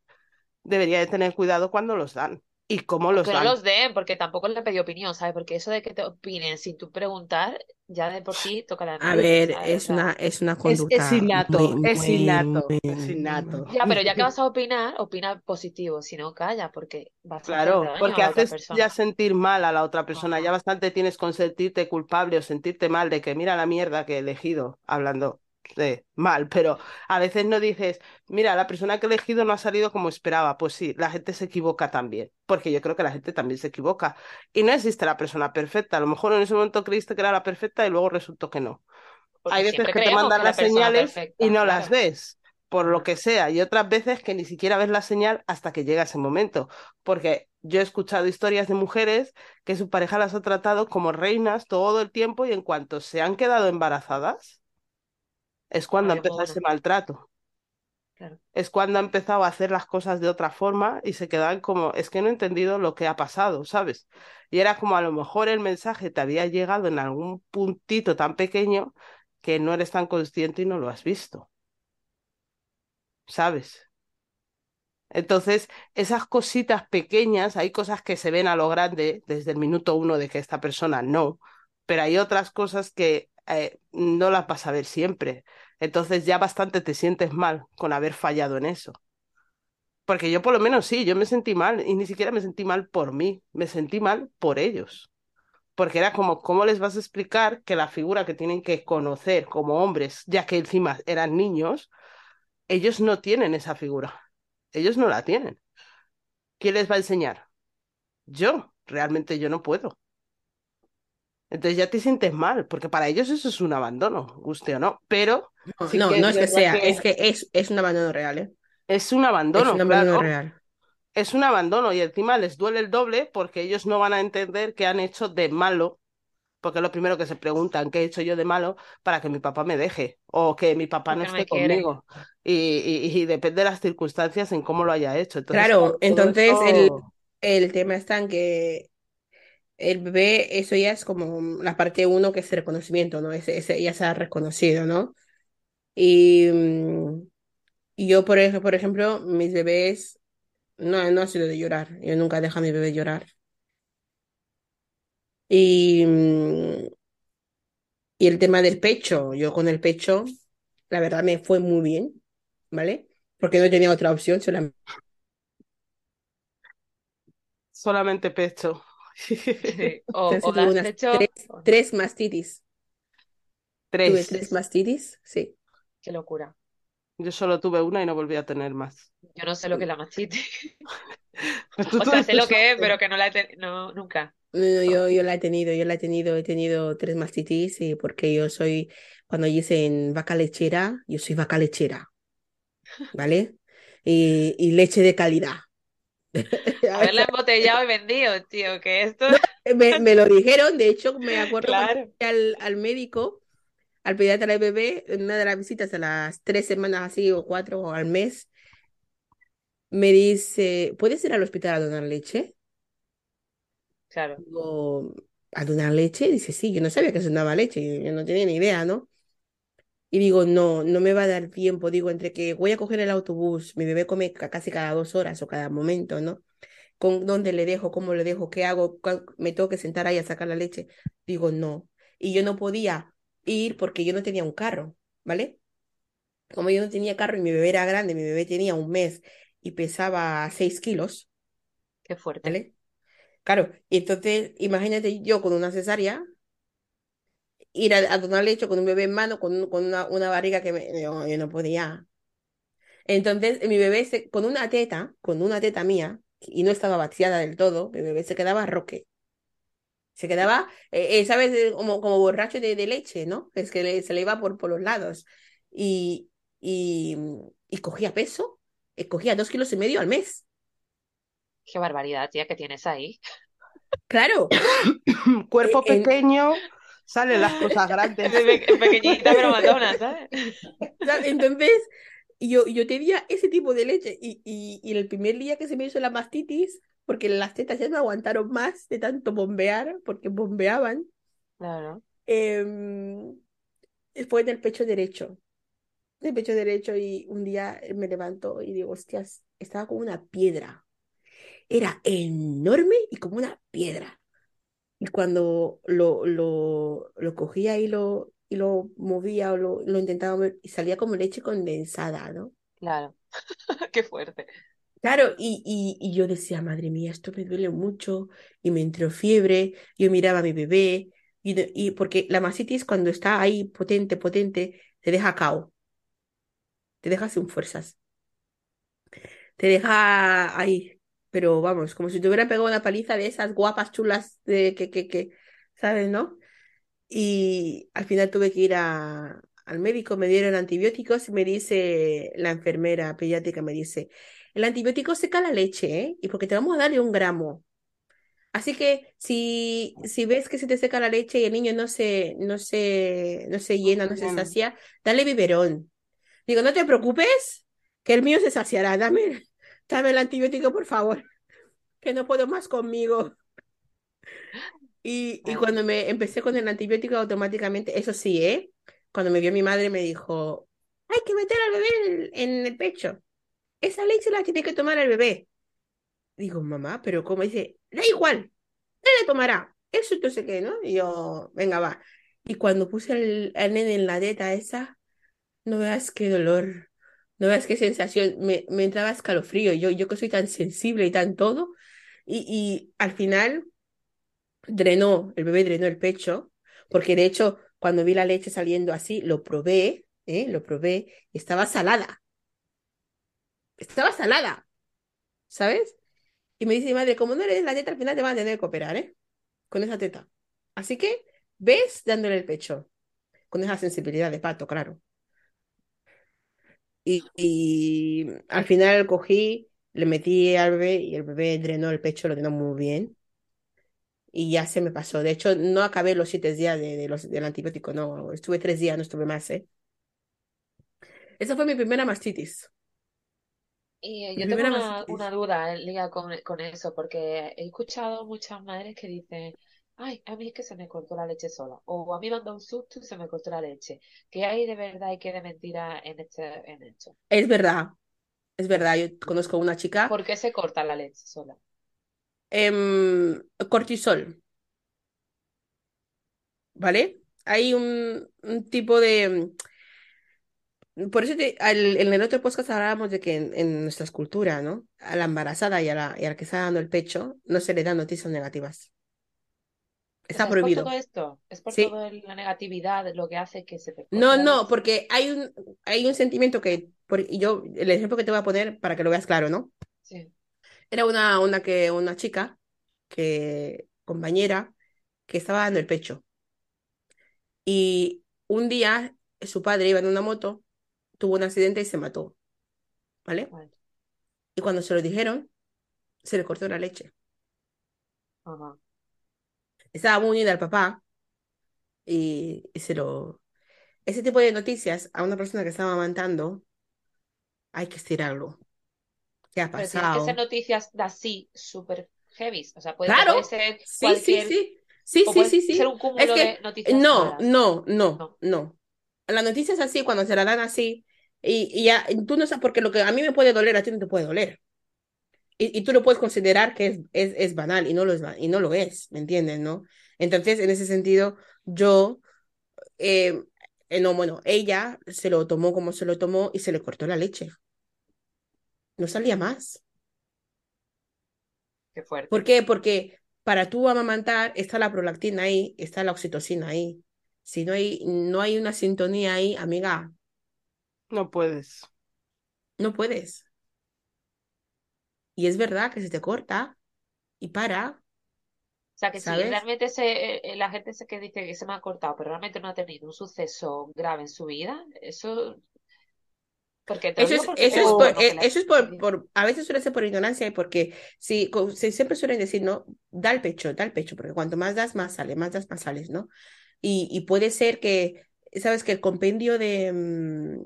debería de tener cuidado cuando los dan y cómo los que no dan. los den, porque tampoco le pedí opinión, ¿sabes? Porque eso de que te opinen sin tú preguntar, ya de por sí toca la A nariz, ver, ¿sabes? Es una, es una Es, es conducta innato, muy, es innato, muy... es innato. ya, pero ya que vas a opinar, opina positivo, si no, calla, porque vas a hacer Claro, daño porque a la otra haces ya sentir mal a la otra persona, ya Ajá, bastante tienes con sentirte culpable o sentirte mal de que mira la mierda que he elegido, hablando de mal, pero a veces no dices, mira, la persona que he elegido no ha salido como esperaba. Pues sí, la gente se equivoca también, porque yo creo que la gente también se equivoca. Y no existe la persona perfecta, a lo mejor en ese momento creíste que era la perfecta y luego resultó que no. porque Hay veces que te mandan que las señales y no las ves, por lo que sea, y otras veces que ni siquiera ves la señal hasta que llega ese momento, porque yo he escuchado historias de mujeres que su pareja las ha tratado como reinas todo el tiempo y en cuanto se han quedado embarazadas, es cuando ha empezado ese maltrato, claro. es cuando ha empezado a hacer las cosas de otra forma y se quedan como, es que no he entendido lo que ha pasado, ¿sabes? Y era como a lo mejor el mensaje te había llegado en algún puntito tan pequeño que no eres tan consciente y no lo has visto. ¿sabes? Entonces, esas cositas pequeñas, hay cosas que se ven a lo grande desde el minuto uno de que esta persona no, pero hay otras cosas que eh, no las vas a ver siempre. Entonces ya bastante te sientes mal con haber fallado en eso. Porque yo por lo menos sí, yo me sentí mal y ni siquiera me sentí mal por mí, me sentí mal por ellos. Porque era como, ¿cómo les vas a explicar que la figura que tienen que conocer como hombres, ya que encima eran niños, ellos no tienen esa figura? Ellos no la tienen. ¿Quién les va a enseñar? Yo, realmente yo no puedo. Entonces ya te sientes mal, porque para ellos eso es un abandono, guste o no. Pero No, sí no, es es que sea, que es que es, es un abandono real, ¿eh? es un Es abandono, un abandono claro. real. Es un abandono y encima les duele el doble porque ellos no van a entender qué han hecho de malo, porque es lo primero que se preguntan, ¿qué he hecho yo de malo para que mi papá me deje o que mi papá no esté conmigo? Y, y- y depende de las circunstancias en cómo lo haya hecho. Entonces, Claro, entonces el, el tema está en que el bebé, eso ya es como la parte uno que es el reconocimiento, ¿no? Ese, ese ya se ha reconocido, ¿no? Y, mm, yo, por, ej- por ejemplo, mis bebés, no, no ha sido de llorar, yo nunca dejo a mi bebé llorar. Y, mm, y el tema del pecho, yo con el pecho, la verdad me fue muy bien, ¿vale? Porque no tenía otra opción, solamente Solamente pecho. Sí, O, o tuve das unas pecho, tres, o- tres mastitis. Tuve Tres. mastitis, sí. qué locura. Yo solo tuve una y no volví a tener más. Yo no sé lo que es la mastitis. O sea, sé lo que es, pero que no la he tenido, no, nunca. No, yo, yo la he tenido, yo la he tenido, he tenido tres mastitis y porque yo soy, cuando dicen vaca lechera, yo soy vaca lechera, ¿vale? Y, y leche de calidad. Haberla embotellado y vendido, tío, que esto... Me, me lo dijeron, de hecho, me acuerdo Claro. al, al médico, al pediatra del bebé, en una de las visitas a las tres semanas así o cuatro o al mes, me dice, ¿puedes ir al hospital a donar leche? Claro, Digo, ¿a donar leche? Dice, sí, yo no sabía que se donaba leche, yo no tenía ni idea, ¿no? Y digo, no, no me va a dar tiempo, digo, entre que voy a coger el autobús, mi bebé come ca- casi cada dos horas o cada momento, ¿no? Con dónde le dejo, cómo le dejo, qué hago, me tengo que sentar ahí a sacar la leche. Digo, no. Y yo no podía ir porque yo no tenía un carro, ¿vale? Como yo no tenía carro y mi bebé era grande, mi bebé tenía un mes y pesaba seis kilos, qué fuerte. ¿vale? Claro, y entonces imagínate yo con una cesárea, ir a, a donar leche con un bebé en mano, con, un- con una, una barriga que me, yo, yo no podía. Entonces mi bebé se, con una teta, con una teta mía, y no estaba vaciada del todo, mi bebé se quedaba roque. Se quedaba, eh, eh, ¿sabes? Eh, Como, como borracho de, de leche, ¿no? Es que le- se le iba por, por los lados. Y, y, y cogía peso, eh, cogía dos kilos y medio al mes. Qué barbaridad, tía, que tienes ahí. Claro, Cuerpo en- pequeño, salen las cosas grandes. Pe- Pequeñita pero matona, ¿sabes? Entonces, yo, yo tenía ese tipo de leche y, y, y el primer día que se me hizo la mastitis, porque las tetas ya no aguantaron más de tanto bombear, porque bombeaban, Claro. em, fue en el pecho derecho, el pecho derecho y un día me levanto y digo, hostias, estaba como una piedra, era enorme y como una piedra. Y cuando lo, lo, lo cogía y lo, y lo movía o lo, lo intentaba mover, y salía como leche condensada, ¿no? Claro. Qué fuerte. Claro, y, y, y yo decía, madre mía, esto me duele mucho, y me entró fiebre, yo miraba a mi bebé, y, y porque la mastitis cuando está ahí potente, potente, te deja cao, te deja sin fuerzas, te deja ahí, pero vamos, como si te hubiera pegado una paliza de esas guapas chulas de que, que, que, ¿sabes, no? Y al final tuve que ir a, al médico, me dieron antibióticos y me dice la enfermera pediátrica, me dice, el antibiótico seca la leche, ¿eh? Y porque te vamos a darle un gramo. Así que si, si ves que se te seca la leche y el niño no se, no se, no se llena, no se sacia, dale biberón. Digo, no te preocupes, que el mío se saciará. Dame, dame el antibiótico, por favor, que no puedo más conmigo. Y, cuando me empecé con el antibiótico automáticamente, eso sí, ¿eh? Cuando me vio mi madre me dijo, hay que meter al bebé en, en el pecho. Esa leche la tiene que tomar el bebé. Digo, mamá, pero ¿cómo? Dice, da igual, él la tomará. Eso no sé qué, ¿no? Y yo, venga, va. Y cuando puse al nene en la teta esa, no veas qué dolor, no veas qué sensación, me, me entraba escalofrío. Yo, yo que soy tan sensible y tan todo. Y, y al final drenó, el bebé drenó el pecho, porque de hecho, cuando vi la leche saliendo así, lo probé, ¿eh? Lo probé, estaba salada. Estaba salada, ¿sabes? Y me dice mi madre, como no le des la teta, al final te van a tener que operar, ¿eh? Con esa teta. Así que ves dándole el pecho, con esa sensibilidad de pato, claro. Y, y al final cogí, le metí al bebé y el bebé drenó el pecho, lo drenó muy bien. Y ya se me pasó. De hecho, no acabé los siete días de, de los, del antibiótico, no. Estuve tres días, no estuve más, ¿eh? Esa fue mi primera mastitis. Y eh, yo tengo una, una duda en liga con, con eso, porque he escuchado muchas madres que dicen, ay, a mí es que se me cortó la leche sola, o a mí me han dado un susto y se me cortó la leche. ¿Qué hay de verdad y qué de mentira en este, en esto? Es verdad, es verdad. Yo conozco una chica, ¿Por qué se corta la leche sola? em, cortisol, ¿vale? Hay un, un tipo de... Por eso te- al- en el otro podcast hablábamos de que en, en nuestras culturas, ¿no? A la embarazada y a la, y a la que está dando el pecho no se le dan noticias negativas. O Está sea, es por todo prohibido. esto, es por Sí. toda la negatividad lo que hace que se te No, no, porque hay un, hay un sentimiento que, por, y yo, el ejemplo que te voy a poner para que lo veas claro, ¿no? Sí, Era una, una, que, una chica, que, compañera, que estaba dando el pecho. Y un día su padre iba en una moto, tuvo un accidente y se mató, ¿vale? vale. Y cuando se lo dijeron, se le cortó la leche. Ajá. Estaba muy unida al papá y, y se lo... Ese tipo de noticias a una persona que estaba amamantando, hay que estirarlo. ¿Qué ha Pero tienen que ser pasado? noticias así, súper heavy. O sea, puede, te Claro, puede ser sí, sí, cualquier, sí, sí, sí, sí, ser sí. Es que de noticias no, no, no, No. no. La noticia es así cuando se la dan así y, y ya tú no sabes, porque lo que a mí me puede doler, a ti no te puede doler. Y, y tú lo puedes considerar que es, es, es banal y no lo es, y no lo es, ¿me entiendes, no? Entonces, en ese sentido, yo, eh, eh, no, bueno, ella se lo tomó como se lo tomó y se le cortó la leche. No salía más. Qué fuerte. ¿Por qué? Porque para tú amamantar está la prolactina ahí, está la oxitocina ahí. Si no hay, no hay una sintonía ahí, amiga, No puedes. no puedes. Y es verdad que se te corta y para, O sea, que si realmente se, eh, eh, la gente se que dice que se me ha cortado, pero realmente no ha tenido un suceso grave en su vida, eso, porque Eso es, porque eso es por, eh, le eso es por, por, a veces suele ser por ignorancia y porque si, siempre suelen decir, ¿no? Da el pecho, da el pecho, porque cuanto más das, más sale, más das, más sales, ¿no? Y, y puede ser que, sabes que el compendio de, mm,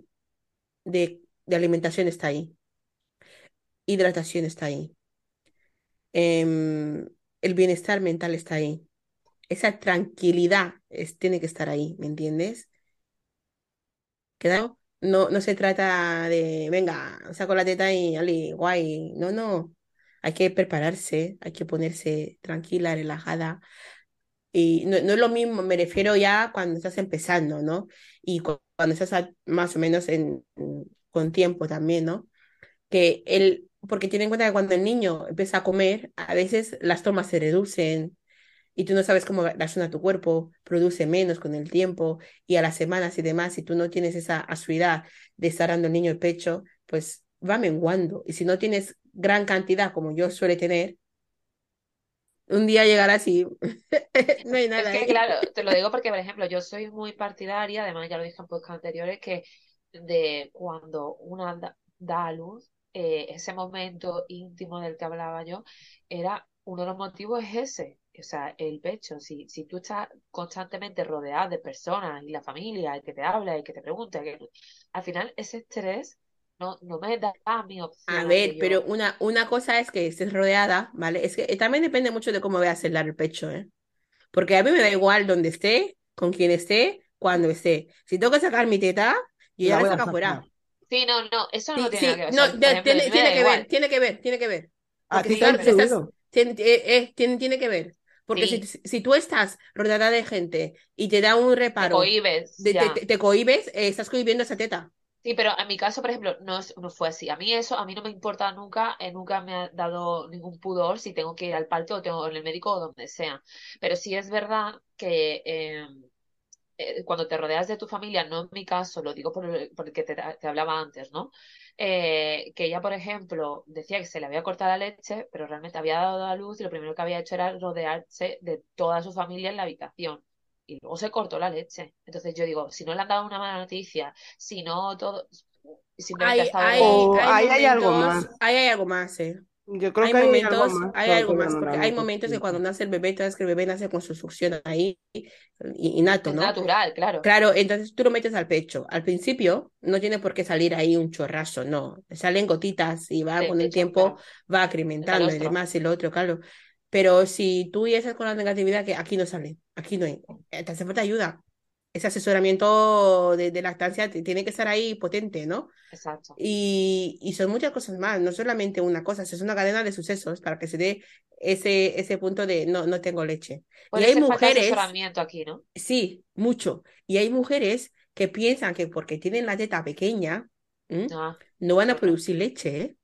de, de alimentación está ahí, hidratación está ahí, em, el bienestar mental está ahí, esa tranquilidad tiene que estar ahí, ¿me entiendes? No, no se trata de, venga, saco la teta y ali, guay. No, no. Hay que prepararse, hay que ponerse tranquila, relajada. Y no, no es lo mismo, me refiero ya cuando estás empezando, ¿no? Y cu- cuando estás más o menos en, con tiempo también, ¿no? Que él, porque tiene en cuenta que cuando el niño empieza a comer, a veces las tomas se reducen, y tú no sabes cómo reacciona tu cuerpo, produce menos con el tiempo y a las semanas y demás, si tú no tienes esa asiduidad de estar dando al niño el pecho, pues va menguando. Y si no tienes gran cantidad como yo suele tener, un día llegarás y no hay Es nada que, ahí. claro, te lo digo porque, por ejemplo, yo soy muy partidaria, además ya lo dije en podcast anteriores, que de cuando una da, da a luz, eh, ese momento íntimo del que hablaba yo, era uno de los motivos es ese, o sea, el pecho. Si, si tú estás constantemente rodeado de personas y la familia, el que te habla, el que te pregunta, el que- al final ese estrés no, no me da mi opción a ver, pero una, una cosa es que estés rodeada, ¿vale? Es que eh, también depende mucho de cómo veas el el pecho, ¿eh? Porque a mí me da igual dónde esté, con quién esté, cuándo esté. Si tengo que sacar mi teta, yo ya La saco afuera. Sí, no, no, eso no Sí, tiene nada sí, que ver. No, ejemplo, tiene, tiene que ver, igual. tiene que ver, tiene que ver. ¿A Porque ti si te Sí, pero estás, tiene, eh, eh, tiene, tiene que ver. Porque si, sí, si tú estás rodeada de gente y te da un te reparo, cohibes, de- te, ya. te, te cohibes, eh, estás cohibiendo esa teta. Sí, pero en mi caso, por ejemplo, no, es- no fue así. A mí eso, a mí no me importa nunca, eh, nunca me ha dado ningún pudor si tengo que ir al parto o tengo en el médico o donde sea. Pero sí es verdad que eh, cuando te rodeas de tu familia, no en mi caso, lo digo por, el- porque te, te hablaba antes, ¿no? Eh, que ella, por ejemplo, decía que se le había cortado la leche, pero realmente había dado a luz y lo primero que había hecho era rodearse de toda su familia en la habitación. y luego se cortó la leche. Entonces yo digo, si no le han dado una mala noticia, si no todo, simplemente ha Hay, estado hay, hay ahí hay algo más. ahí hay algo más, ¿eh? Yo creo Hay que hay algo momentos, más. hay algo más, porque hay momentos que cuando nace el bebé, sabes que el bebé nace con su succión ahí, innato, es ¿no? natural, claro. Claro, entonces tú lo metes al pecho. Al principio no tiene por qué salir ahí un chorrazo, no. Salen gotitas y va con el pecho, tiempo, claro. va El acrementando y calostro. demás y lo otro, claro. Pero si tú ya estás con la negatividad que aquí no sale, aquí no hay, te hace falta ayuda. Ese asesoramiento de, de lactancia tiene que estar ahí potente, ¿no? Exacto. Y, y son muchas cosas más, no solamente una cosa, es una cadena de sucesos para que se dé ese, ese punto de no, no tengo leche. Y hay mujeres, asesoramiento aquí, ¿no? sí, mucho. Y hay mujeres que piensan que porque tienen la teta pequeña. Ah, no van a producir leche, ¿eh?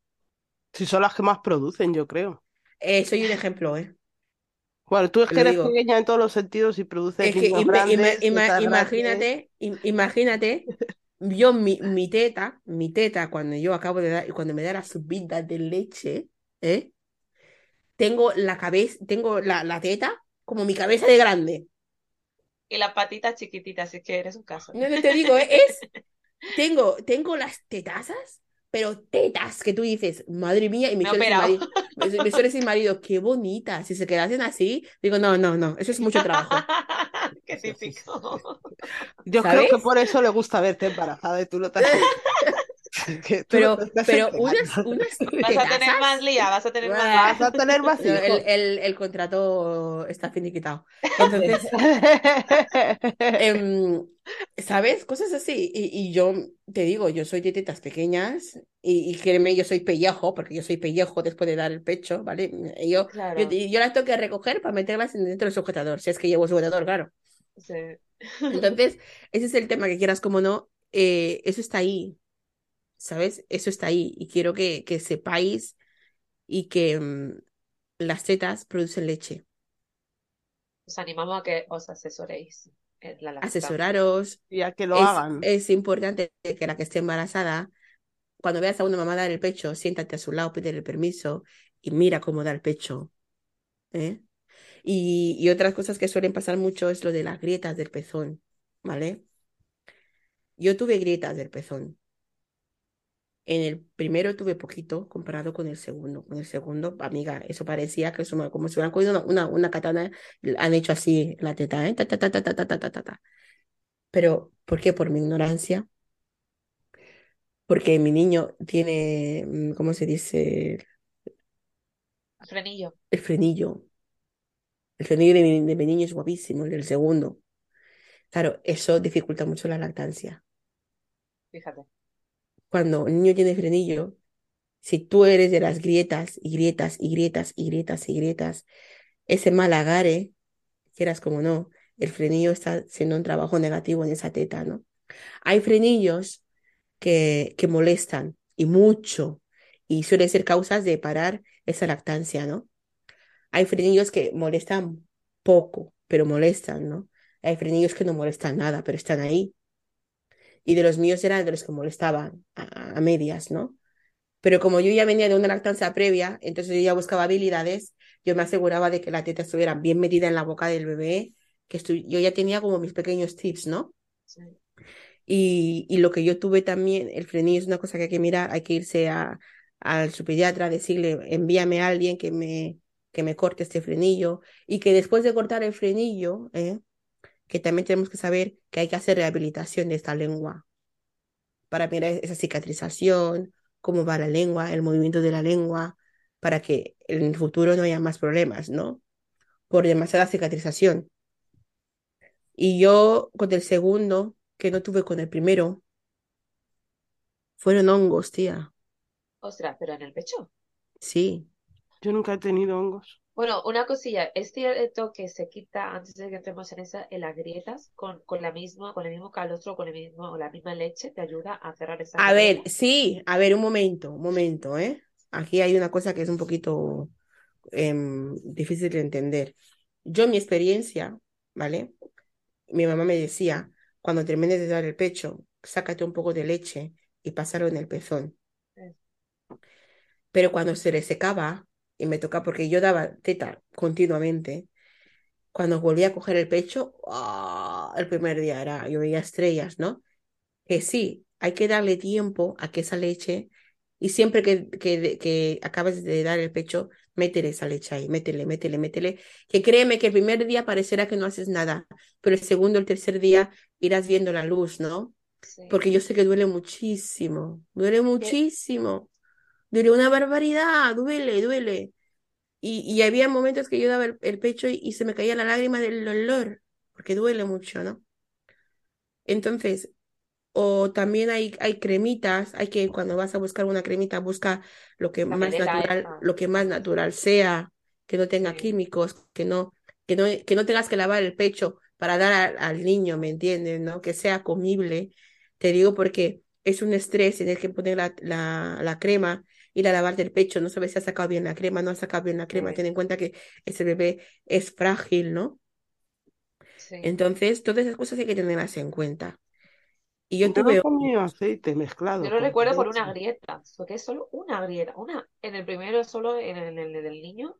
Si son las que más producen, yo creo. Eh, soy un ejemplo, ¿eh? Bueno, tú es que lo eres digo. pequeña en todos los sentidos y produces Es que niños ima- ima- grandes, ima- tetas grandes. imagínate, im- imagínate, yo mi, mi teta, mi teta, cuando yo acabo de dar, cuando me da la subida de leche, ¿eh? Tengo la cabeza, tengo la, la teta como mi cabeza de grande. Y las patitas chiquititas, es que eres un caso. No, no te digo, ¿eh? es, tengo, tengo las tetazas, pero tetas que tú dices, madre mía, y me Me he suele decir marido, me, me suele decir marido, qué bonitas, si se quedasen así, digo, no, no, no, eso es mucho trabajo, Qué típico. Yo creo que por eso le gusta verte embarazada y tú lo te has- que Pero, pero unas, Vas a tener más lía, vas a tener más. Vas a tener más el, el, el contrato está finiquitado. Entonces, em, ¿sabes? Cosas así. Y, y yo te digo, yo soy de tetas pequeñas y, y créeme, yo soy pellejo, porque yo soy pellejo después de dar el pecho, ¿vale? Y Yo, yo, yo las tengo que recoger para meterlas dentro del sujetador, si es que llevo sujetador, claro. sí. Entonces, ese es el tema que quieras como no, eh, eso está ahí, ¿sabes? Eso está ahí. Y quiero que, que sepáis y que mm, las tetas producen leche. Os animamos a que os asesoréis la. Asesoraros. Y a que lo Es, hagan. es importante que la que esté embarazada, cuando veas a una mamá dar el pecho, siéntate a su lado, pídele permiso y mira cómo da el pecho. ¿eh? Y, y otras cosas que suelen pasar mucho es lo de las grietas del pezón, ¿vale? Yo tuve grietas del pezón. En el primero tuve poquito comparado con el segundo. Con el segundo, amiga, eso parecía que eso, como si hubieran cogido una, una, katana, han hecho así la teta, ¿eh? ta, ta, ta, ta, ta, ta, ta, ta. Pero, ¿por qué? Por mi ignorancia. Porque mi niño tiene, mm, ¿cómo se dice? El frenillo. El frenillo. El frenillo de mi, de mi niño es guapísimo, el del segundo. Claro, eso dificulta mucho la lactancia. Fíjate. Cuando un niño tiene frenillo, si tú eres de las grietas y grietas y grietas y grietas y grietas, ese mal agarre, quieras como no, el frenillo está haciendo un trabajo negativo en esa teta, ¿no? Hay frenillos que, que molestan y mucho y suelen ser causas de parar esa lactancia, ¿no? Hay frenillos que molestan poco, pero molestan, ¿no? Hay frenillos que no molestan nada, pero están ahí. Y de los míos eran de los que molestaban a, a medias, ¿no? Pero como yo ya venía de una lactancia previa, entonces yo ya buscaba habilidades, yo me aseguraba de que la teta estuviera bien metida en la boca del bebé, que yo ya tenía como mis pequeños tips, ¿no? Sí. Y, y lo que yo tuve también, el frenillo es una cosa que hay que mirar, hay que irse a, al su pediatra, decirle, envíame a alguien que me, que me corte este frenillo y que después de cortar el frenillo, ¿eh? Que también tenemos que saber que hay que hacer rehabilitación de esta lengua para mirar esa cicatrización, cómo va la lengua, el movimiento de la lengua, para que en el futuro no haya más problemas, ¿no? Por demasiada cicatrización. Y yo con el segundo, que no tuve con el primero, fueron hongos, tía. Ostras, pero en el pecho. Sí. Yo nunca he tenido hongos. Bueno, una cosilla, es cierto que se quita, antes de que entremos en esa, en las grietas, con, con la misma, con el mismo calostro, con el mismo, o la misma leche, te ayuda a cerrar esa A ver, sí, a ver, un momento, un momento, ¿eh? Aquí hay una cosa que es un poquito em, difícil de entender. Yo, mi experiencia, ¿vale? Mi mamá me decía, cuando termines de dar el pecho, sácate un poco de leche y pásalo en el pezón. Eh, Pero cuando se le secaba y me tocaba, porque yo daba teta continuamente, cuando volví a coger el pecho, ¡ah! el primer día era, yo veía estrellas, ¿no? Que sí, hay que darle tiempo a que esa leche, y siempre que, que, que acabas de dar el pecho, métele esa leche ahí, métele, métele, métele, que créeme que el primer día parecerá que no haces nada, pero el segundo, el tercer día irás viendo la luz, ¿no? Sí. Porque yo sé que duele muchísimo, duele muchísimo, duele una barbaridad, duele, duele. Y, y había momentos que yo daba el, el pecho y, y se me caía la lágrima del dolor, porque duele mucho, ¿no? Entonces, o también hay, hay cremitas, hay que cuando vas a buscar una cremita, busca lo que La más natural, esa. lo que más natural sea, que no tenga Sí, químicos, que no, que no, que no tengas que lavar el pecho para dar al, al niño, ¿me entiendes? ¿No? Que sea comible. Te digo porque es un estrés tener que poner la, la, la crema, ir a lavarte el pecho, no sabes si has sacado bien la crema, no has sacado bien la crema, sí, ten en cuenta que ese bebé es frágil, ¿no? sí. Entonces, todas esas cosas hay que tenerlas en cuenta. Y yo Yo no tuve comí aceite Yo mezclado lo con recuerdo por una grieta, porque es solo una grieta, una en el primero solo en el, en el del niño,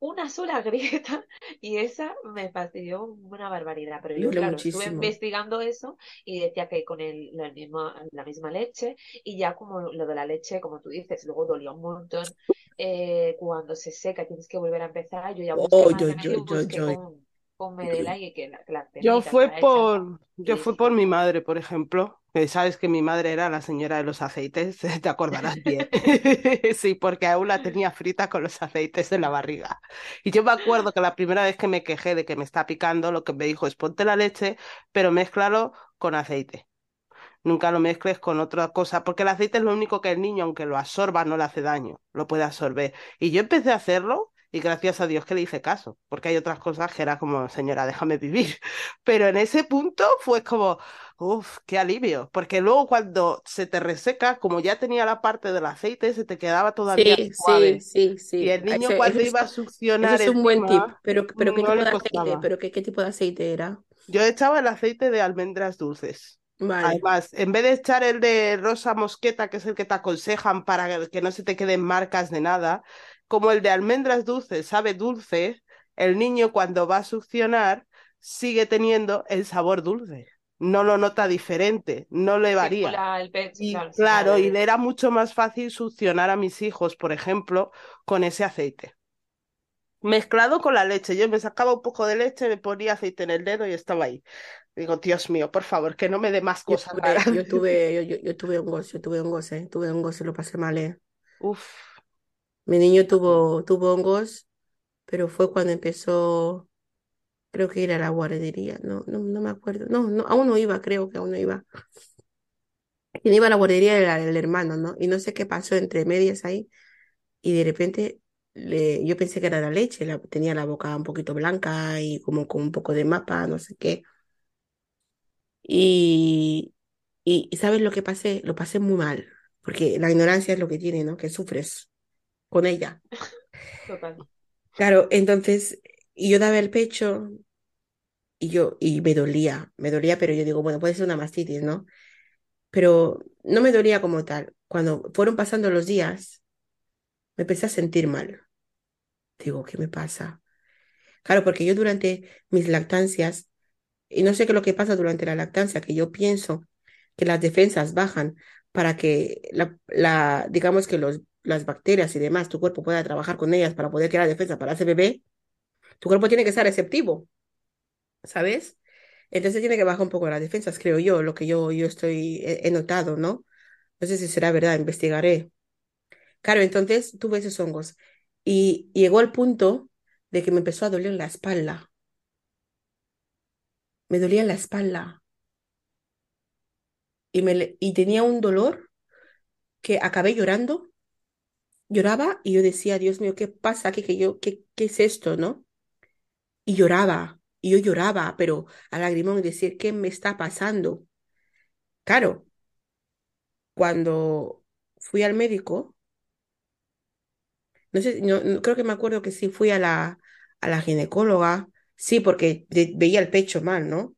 una sola grieta y esa me fastidió una barbaridad. Pero yo, claro, estuve investigando eso y decía que con el, la misma, la misma leche y ya como lo de la leche, como tú dices, luego dolía un montón. eh, cuando se seca tienes que volver a empezar. Yo ya busqué Oh, más yo, yo. con, con Medela y que la, Yo fue por, yo fue por mi madre, por ejemplo, sabes que mi madre era la señora de los aceites, te acordarás bien. Sí, porque aún la tenía frita con los aceites en la barriga. Y yo me acuerdo que la primera vez que me quejé de que me está picando, lo que me dijo es ponte la leche, pero mézclalo con aceite. Nunca lo mezcles con otra cosa, porque el aceite es lo único que el niño, aunque lo absorba, no le hace daño, lo puede absorber. Y yo empecé a hacerlo y gracias a Dios que le hice caso, porque hay otras cosas que era como, señora, déjame vivir. Pero en ese punto fue como, uff, qué alivio, porque luego cuando se te reseca, como ya tenía la parte del aceite, se te quedaba todavía Sí, sí, suave. sí, Y sí. el niño Ese, cuando ese iba a ese succionar es un buen tip. Pero, pero ¿qué no tipo de aceite? ¿Pero qué, qué tipo de aceite era? Yo echaba el aceite de almendras dulces. Vale. Además, en vez de echar el de rosa mosqueta, que es el que te aconsejan para que no se te queden marcas de nada, como el de almendras dulces sabe dulce, el niño cuando va a succionar sigue teniendo el sabor dulce. No lo nota diferente, no le varía. Estimula el pecho, Y claro, claro, y le era mucho más fácil succionar a mis hijos, por ejemplo, con ese aceite. Mezclado con la leche. Yo me sacaba un poco de leche, me ponía aceite en el dedo y estaba ahí. Digo, Dios mío, por favor, que no me dé más Yo cosas tuve, yo tuve, yo, yo, yo tuve hongos, yo tuve hongos, eh. Tuve hongos y lo pasé mal, eh. Uf. Mi niño tuvo, tuvo hongos, pero fue cuando empezó, creo que ir a la guardería. No, no, no me acuerdo. No, no, aún no iba, creo que aún no iba. Quien iba a la guardería era el hermano, ¿no? Y no sé qué pasó entre medias ahí. Y de repente le, yo pensé que era la leche, tenía la boca un poquito blanca y como con un poco de mapa, no sé qué. Y, y, y ¿sabes lo que pasé? Lo pasé muy mal, porque la ignorancia es lo que tiene, ¿no? Que sufres con ella. Total. Claro, entonces, y yo daba el pecho y yo, y me dolía, me dolía, pero yo digo, bueno, puede ser una mastitis, ¿no? Pero no me dolía como tal. Cuando fueron pasando los días, me empecé a sentir mal. Digo, ¿qué me pasa? Claro, porque yo durante mis lactancias, y no sé qué es lo que pasa durante la lactancia, que yo pienso que las defensas bajan para que la, la digamos que los, las bacterias y demás, tu cuerpo pueda trabajar con ellas para poder crear defensa para ese bebé, tu cuerpo tiene que ser receptivo, ¿sabes? Entonces tiene que bajar un poco las defensas, creo yo, lo que yo, yo estoy, he, notado, ¿no? No sé si será verdad, investigaré. Claro, entonces tuve esos hongos y llegó el punto de que me empezó a doler la espalda. Me dolía la espalda y, me, y tenía un dolor que acabé llorando, lloraba y yo decía, Dios mío, ¿qué pasa? ¿Qué, yo, qué, qué es esto, no? Y lloraba, y yo lloraba, pero a lagrimón decir, ¿qué me está pasando? Claro, cuando fui al médico, no sé, no, creo que me acuerdo que sí fui a la, a la ginecóloga, sí, porque veía el pecho mal, ¿no?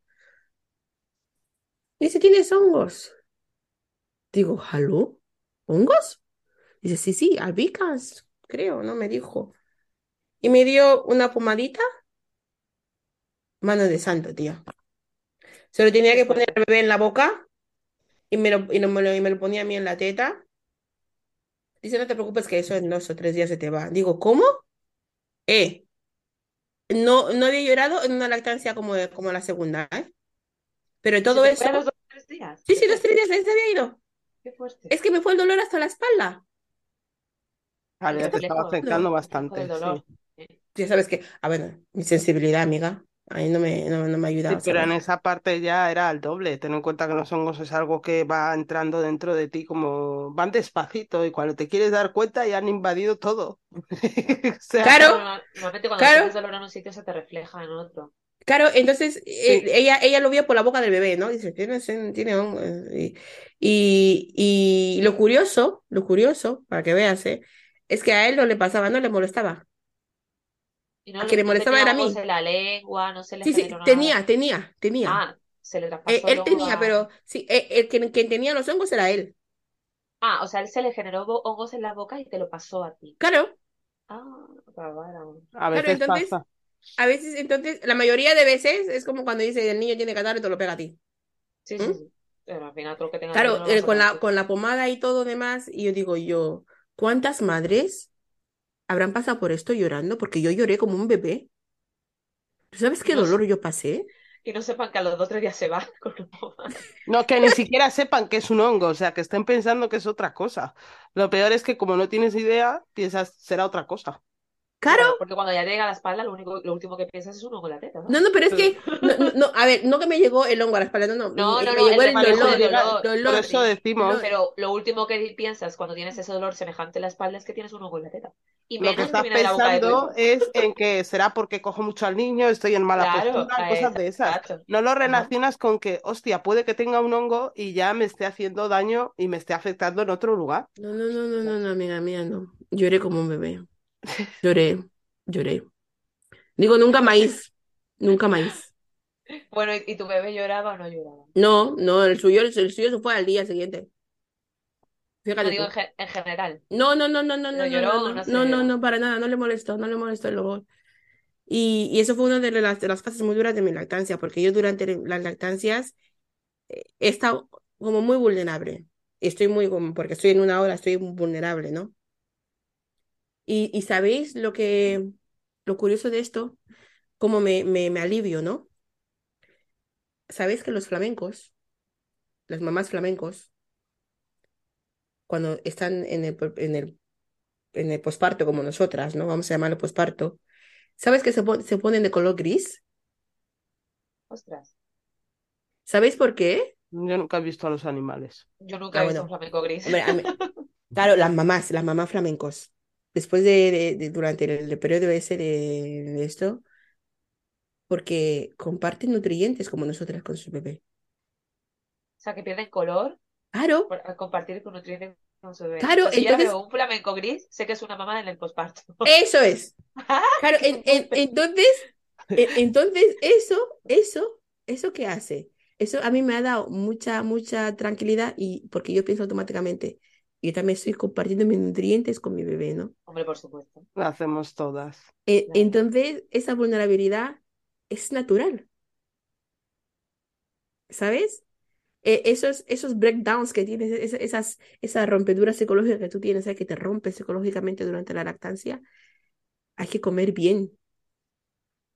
Y dice, ¿tienes hongos? Digo, ¿aló? ¿Hongos? Dice, sí, sí, albicans, creo, ¿no? Me dijo. Y me dio una pomadita Mano de santo, tío. Se lo tenía que poner al bebé en la boca y me lo, y no me lo, y me lo ponía a mí en la teta. Dice, no te preocupes que eso en dos o tres días se te va. Digo, ¿cómo? Eh, no, no había llorado en una lactancia como, como la segunda, ¿eh? Pero ¿Y se todo te eso, fue a los dos tres días? sí, sí, dos, tres días se había ido. Qué fuerte. Es que me fue el dolor hasta la espalda. Vale, El ya te estaba afectando bastante, sí. dolor. Sí. ya sabes que, a ver, mi sensibilidad, amiga, ahí no me, no, no me ha Sí, ayudado, pero en esa parte ya era al doble. Ten en cuenta que los hongos es algo que va entrando dentro de ti como van despacito y cuando te quieres dar cuenta ya han invadido todo. O sea, Claro, Claro, normal- normalmente cuando claro. sientes dolor en un sitio se te refleja en otro. Claro, entonces eh, sí, ella, ella lo vio por la boca del bebé, ¿no? Dice, tiene, tiene hongo", Y, y, y lo curioso, lo curioso, para que veas, ¿eh? Es que a él no le pasaba, no le molestaba. Y A no, quien le no molestaba era a mí. la lengua, no se le Sí, sí, generó tenía, nada. tenía, tenía. Ah, se le Eh, traspasó el él hongo tenía, a... pero sí, eh, el, quien, quien tenía los hongos era él. Ah, o sea, él se le generó bo- hongos en la boca y te lo pasó a ti. Claro, Ah, bárbaro. a claro, veces entonces, pasa. a veces, entonces, la mayoría de veces es como cuando dice el niño tiene catarro y te lo pega a ti. Sí, sí, ¿Mm? sí. Pero al final todo lo que tengas Claro, dentro lo eh, vas a con la, con la pomada y todo demás, y yo digo yo, ¿cuántas madres habrán pasado por esto llorando? Porque yo lloré como un bebé. ¿Tú sabes qué no, dolor yo pasé? y no sepan que a los dos o tres días se va con. No, que ni siquiera sepan que es un hongo, o sea, que estén pensando que es otra cosa. Lo peor es que como no tienes idea, piensas será otra cosa. Claro, porque cuando ya llega a la espalda, lo único, lo último que piensas es un hongo en la teta, no, ¿no? no, pero es que, no, no, no, a ver, no que me llegó el hongo a la espalda, no, no, No, no, me no, llegó el eso, del dolor, dolor. por dolor, eso decimos. Pero lo último que piensas cuando tienes ese dolor semejante en la espalda es que tienes un hongo en la teta. Y lo que menos que estás viene pensando es en que será porque cojo mucho al niño, estoy en mala Claro, postura, cosas esa- de esas. exacto. No lo Ajá. relacionas con que, hostia, puede que tenga un hongo y ya me esté haciendo daño y me esté afectando en otro lugar. No, no, no, no, no, no, amiga mía, no. Lloré como un bebé. Lloré, lloré. Digo, nunca maíz, nunca maíz. Bueno, ¿y, tu bebé lloraba o no lloraba? No, no, el suyo, el suyo se fue al día siguiente. No Fíjate digo tú. en, ge- en general. No, no, no, no, no, ¿Pero no, no, lloró no, no, no no, no, no, para nada, no le molestó, no le molestó el dolor. Y, y eso fue una de las, de las fases muy duras de mi lactancia, porque yo durante las lactancias eh, he estado como muy vulnerable. Estoy muy, como, porque estoy en una hora, estoy vulnerable, ¿no? Y, y ¿sabéis lo que, lo curioso de esto? Como me, me, me alivio, ¿no? ¿Sabéis que los flamencos, las mamás flamencos, cuando están en el, en el, en el posparto como nosotras, ¿no? Vamos a llamarlo posparto, ¿sabes que se, pon- se ponen de color gris? Ostras, ¿Sabéis por qué? Yo nunca he visto a los animales. yo nunca Ah, he visto un bueno, flamenco gris. hombre, a mí- claro, las mamás, las mamás flamencos, después de, de- de- durante el, el periodo ese de, de esto, porque comparten nutrientes como nosotras con su bebé. O sea, que pierden color Claro, por, al compartir con nutrientes con su bebé. Claro, sea, si yo entonces, veo un flamenco gris, sé que es una mamá en el posparto. eso es. Claro, entonces, en- entonces, eso, eso, eso qué hace? Eso a mí me ha dado mucha, mucha tranquilidad y porque yo pienso automáticamente, yo también estoy compartiendo mis nutrientes con mi bebé, ¿no? Hombre, por supuesto. Lo hacemos todas. E- Claro. entonces, esa vulnerabilidad es natural, ¿sabes? E- esos, esos breakdowns que tienes, es- esas, esas rompeduras psicológicas que tú tienes, ¿sabes? Que te rompes psicológicamente durante la lactancia, hay que comer bien,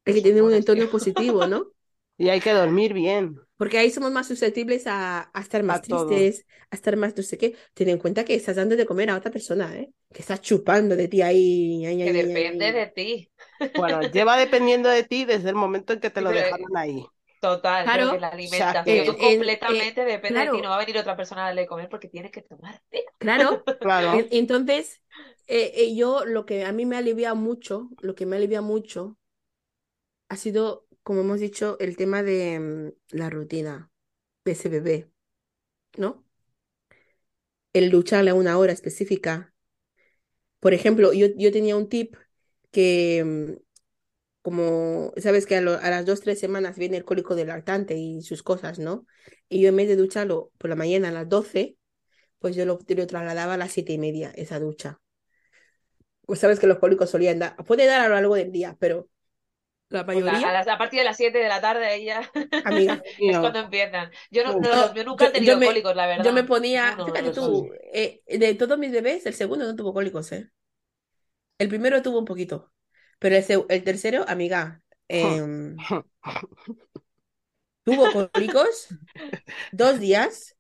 hay que tener un entorno positivo, ¿no? Y hay que dormir bien Porque ahí somos más susceptibles a, a estar más a todo. tristes, a estar más no sé qué. Ten en cuenta que estás dando de comer a otra persona, ¿eh? Que estás chupando de ti ahí. Que depende de ti. Bueno, lleva dependiendo de ti desde el momento en que te lo pero dejaron ahí. total, Claro, la O sea alimentación que, completamente depende de ti. No claro, va a venir otra persona a darle de comer porque tiene que tomarte. claro. claro, En- Entonces, eh, eh, yo lo que a mí me alivia mucho, lo que me alivia mucho, ha sido, como hemos dicho, el tema de mm, la rutina bebé, ¿no? El lucharle a una hora específica. Por ejemplo, yo, yo tenía un tip que, mm, como, sabes que a, las dos, tres semanas viene el cólico del lactante y sus cosas, ¿no? Y yo en vez de ducharlo por la mañana a las 12, pues yo lo, lo trasladaba a las siete y media, esa ducha. Pues sabes que los cólicos solían dar, puede dar a lo largo del día, pero La Pues la- mayoría, a, las- a partir de las 7 de la tarde ahí ya amiga. es cuando empiezan. Yo no, míos nunca yo- han tenido yo me- cólicos, la verdad. Yo me ponía, fíjate tú, eh, de todos mis bebés, el segundo no tuvo cólicos, ¿eh? El primero tuvo un poquito, pero el, el tercero, amiga, em, tuvo cólicos dos días,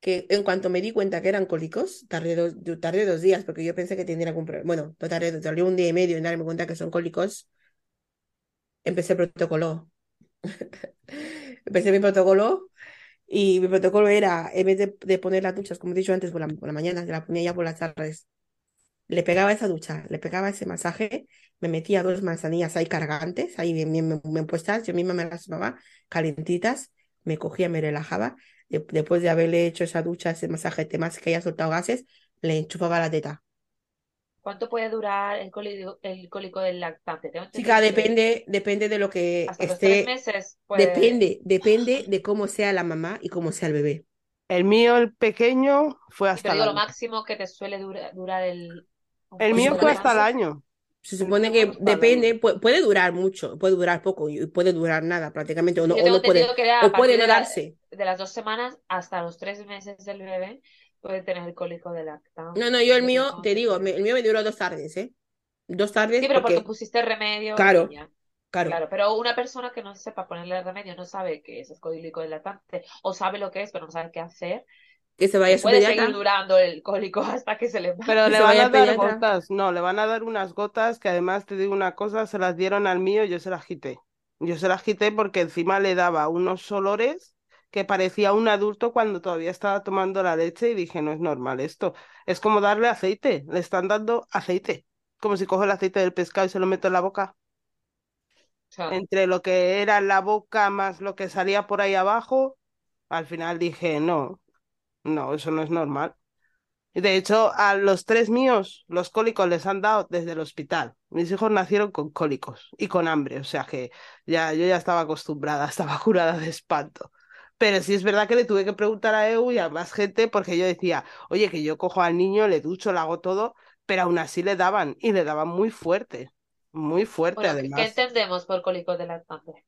que en cuanto me di cuenta que eran cólicos, tardé dos, yo tardé dos días porque yo pensé que tenía algún problema. Bueno, no tardé, tardé un día y medio en darme cuenta que son cólicos. Empecé el protocolo. Empecé mi protocolo y mi protocolo era, en vez de, poner las duchas, como he dicho antes, por la, por la mañana, la ponía ya por las tardes. Le pegaba esa ducha, le pegaba ese masaje, me metía dos manzanillas ahí cargantes, ahí bien, bien, bien puestas, yo misma me las tomaba calentitas, me cogía, me relajaba. de- después de haberle hecho esa ducha, ese masaje, temas que haya soltado gases, le enchufaba la teta. ¿Cuánto puede durar el cólico, el cólico del lactante? Chica, depende, depende de lo que hasta los tres esté, meses puede... depende, depende de cómo sea la mamá y cómo sea el bebé. El mío, el pequeño, fue hasta te el digo lo año. máximo que te suele dura- durar el... El Pues mío fue hasta el año. Se El supone que el depende, pu- puede durar mucho, puede durar poco y puede durar nada prácticamente, o no, o puede, o puede no de, la- darse. de las dos semanas hasta los tres meses del bebé puede tener el cólico del lactante. No, no, yo el mío, te digo, el mío me duró dos tardes, ¿eh? Dos tardes Sí, pero porque porque, pusiste remedio claro, claro, Claro, pero una persona que no sepa ponerle remedio, no sabe que es el cólico del lactante, o sabe lo que es, pero no sabe qué hacer, que se vaya le a su puede seguir durando el cólico hasta que se le Pero pase. que le se van vaya a dar pediatra. gotas. No, le van a dar unas gotas que además te digo una cosa, se las dieron al mío y yo se las quité. Yo se las quité porque encima le daba unos olores que parecía un adulto cuando todavía estaba tomando la leche y dije, no es normal esto. Es como darle aceite, le están dando aceite. Como si cojo el aceite del pescado y se lo meto en la boca. Entre lo que era la boca más lo que salía por ahí abajo, al final dije, no, no, eso no es normal. Y De hecho, a los tres míos, los cólicos les han dado desde el hospital. Mis hijos nacieron con cólicos y con hambre, o sea que ya yo ya estaba acostumbrada, estaba curada de espanto. Pero sí es verdad que le tuve que preguntar a EU y a más gente porque yo decía, oye, que yo cojo al niño, le ducho, le hago todo, pero aún así le daban y le daban muy fuerte, muy fuerte bueno, ¿qué, qué además. entendemos por cólico del lactante?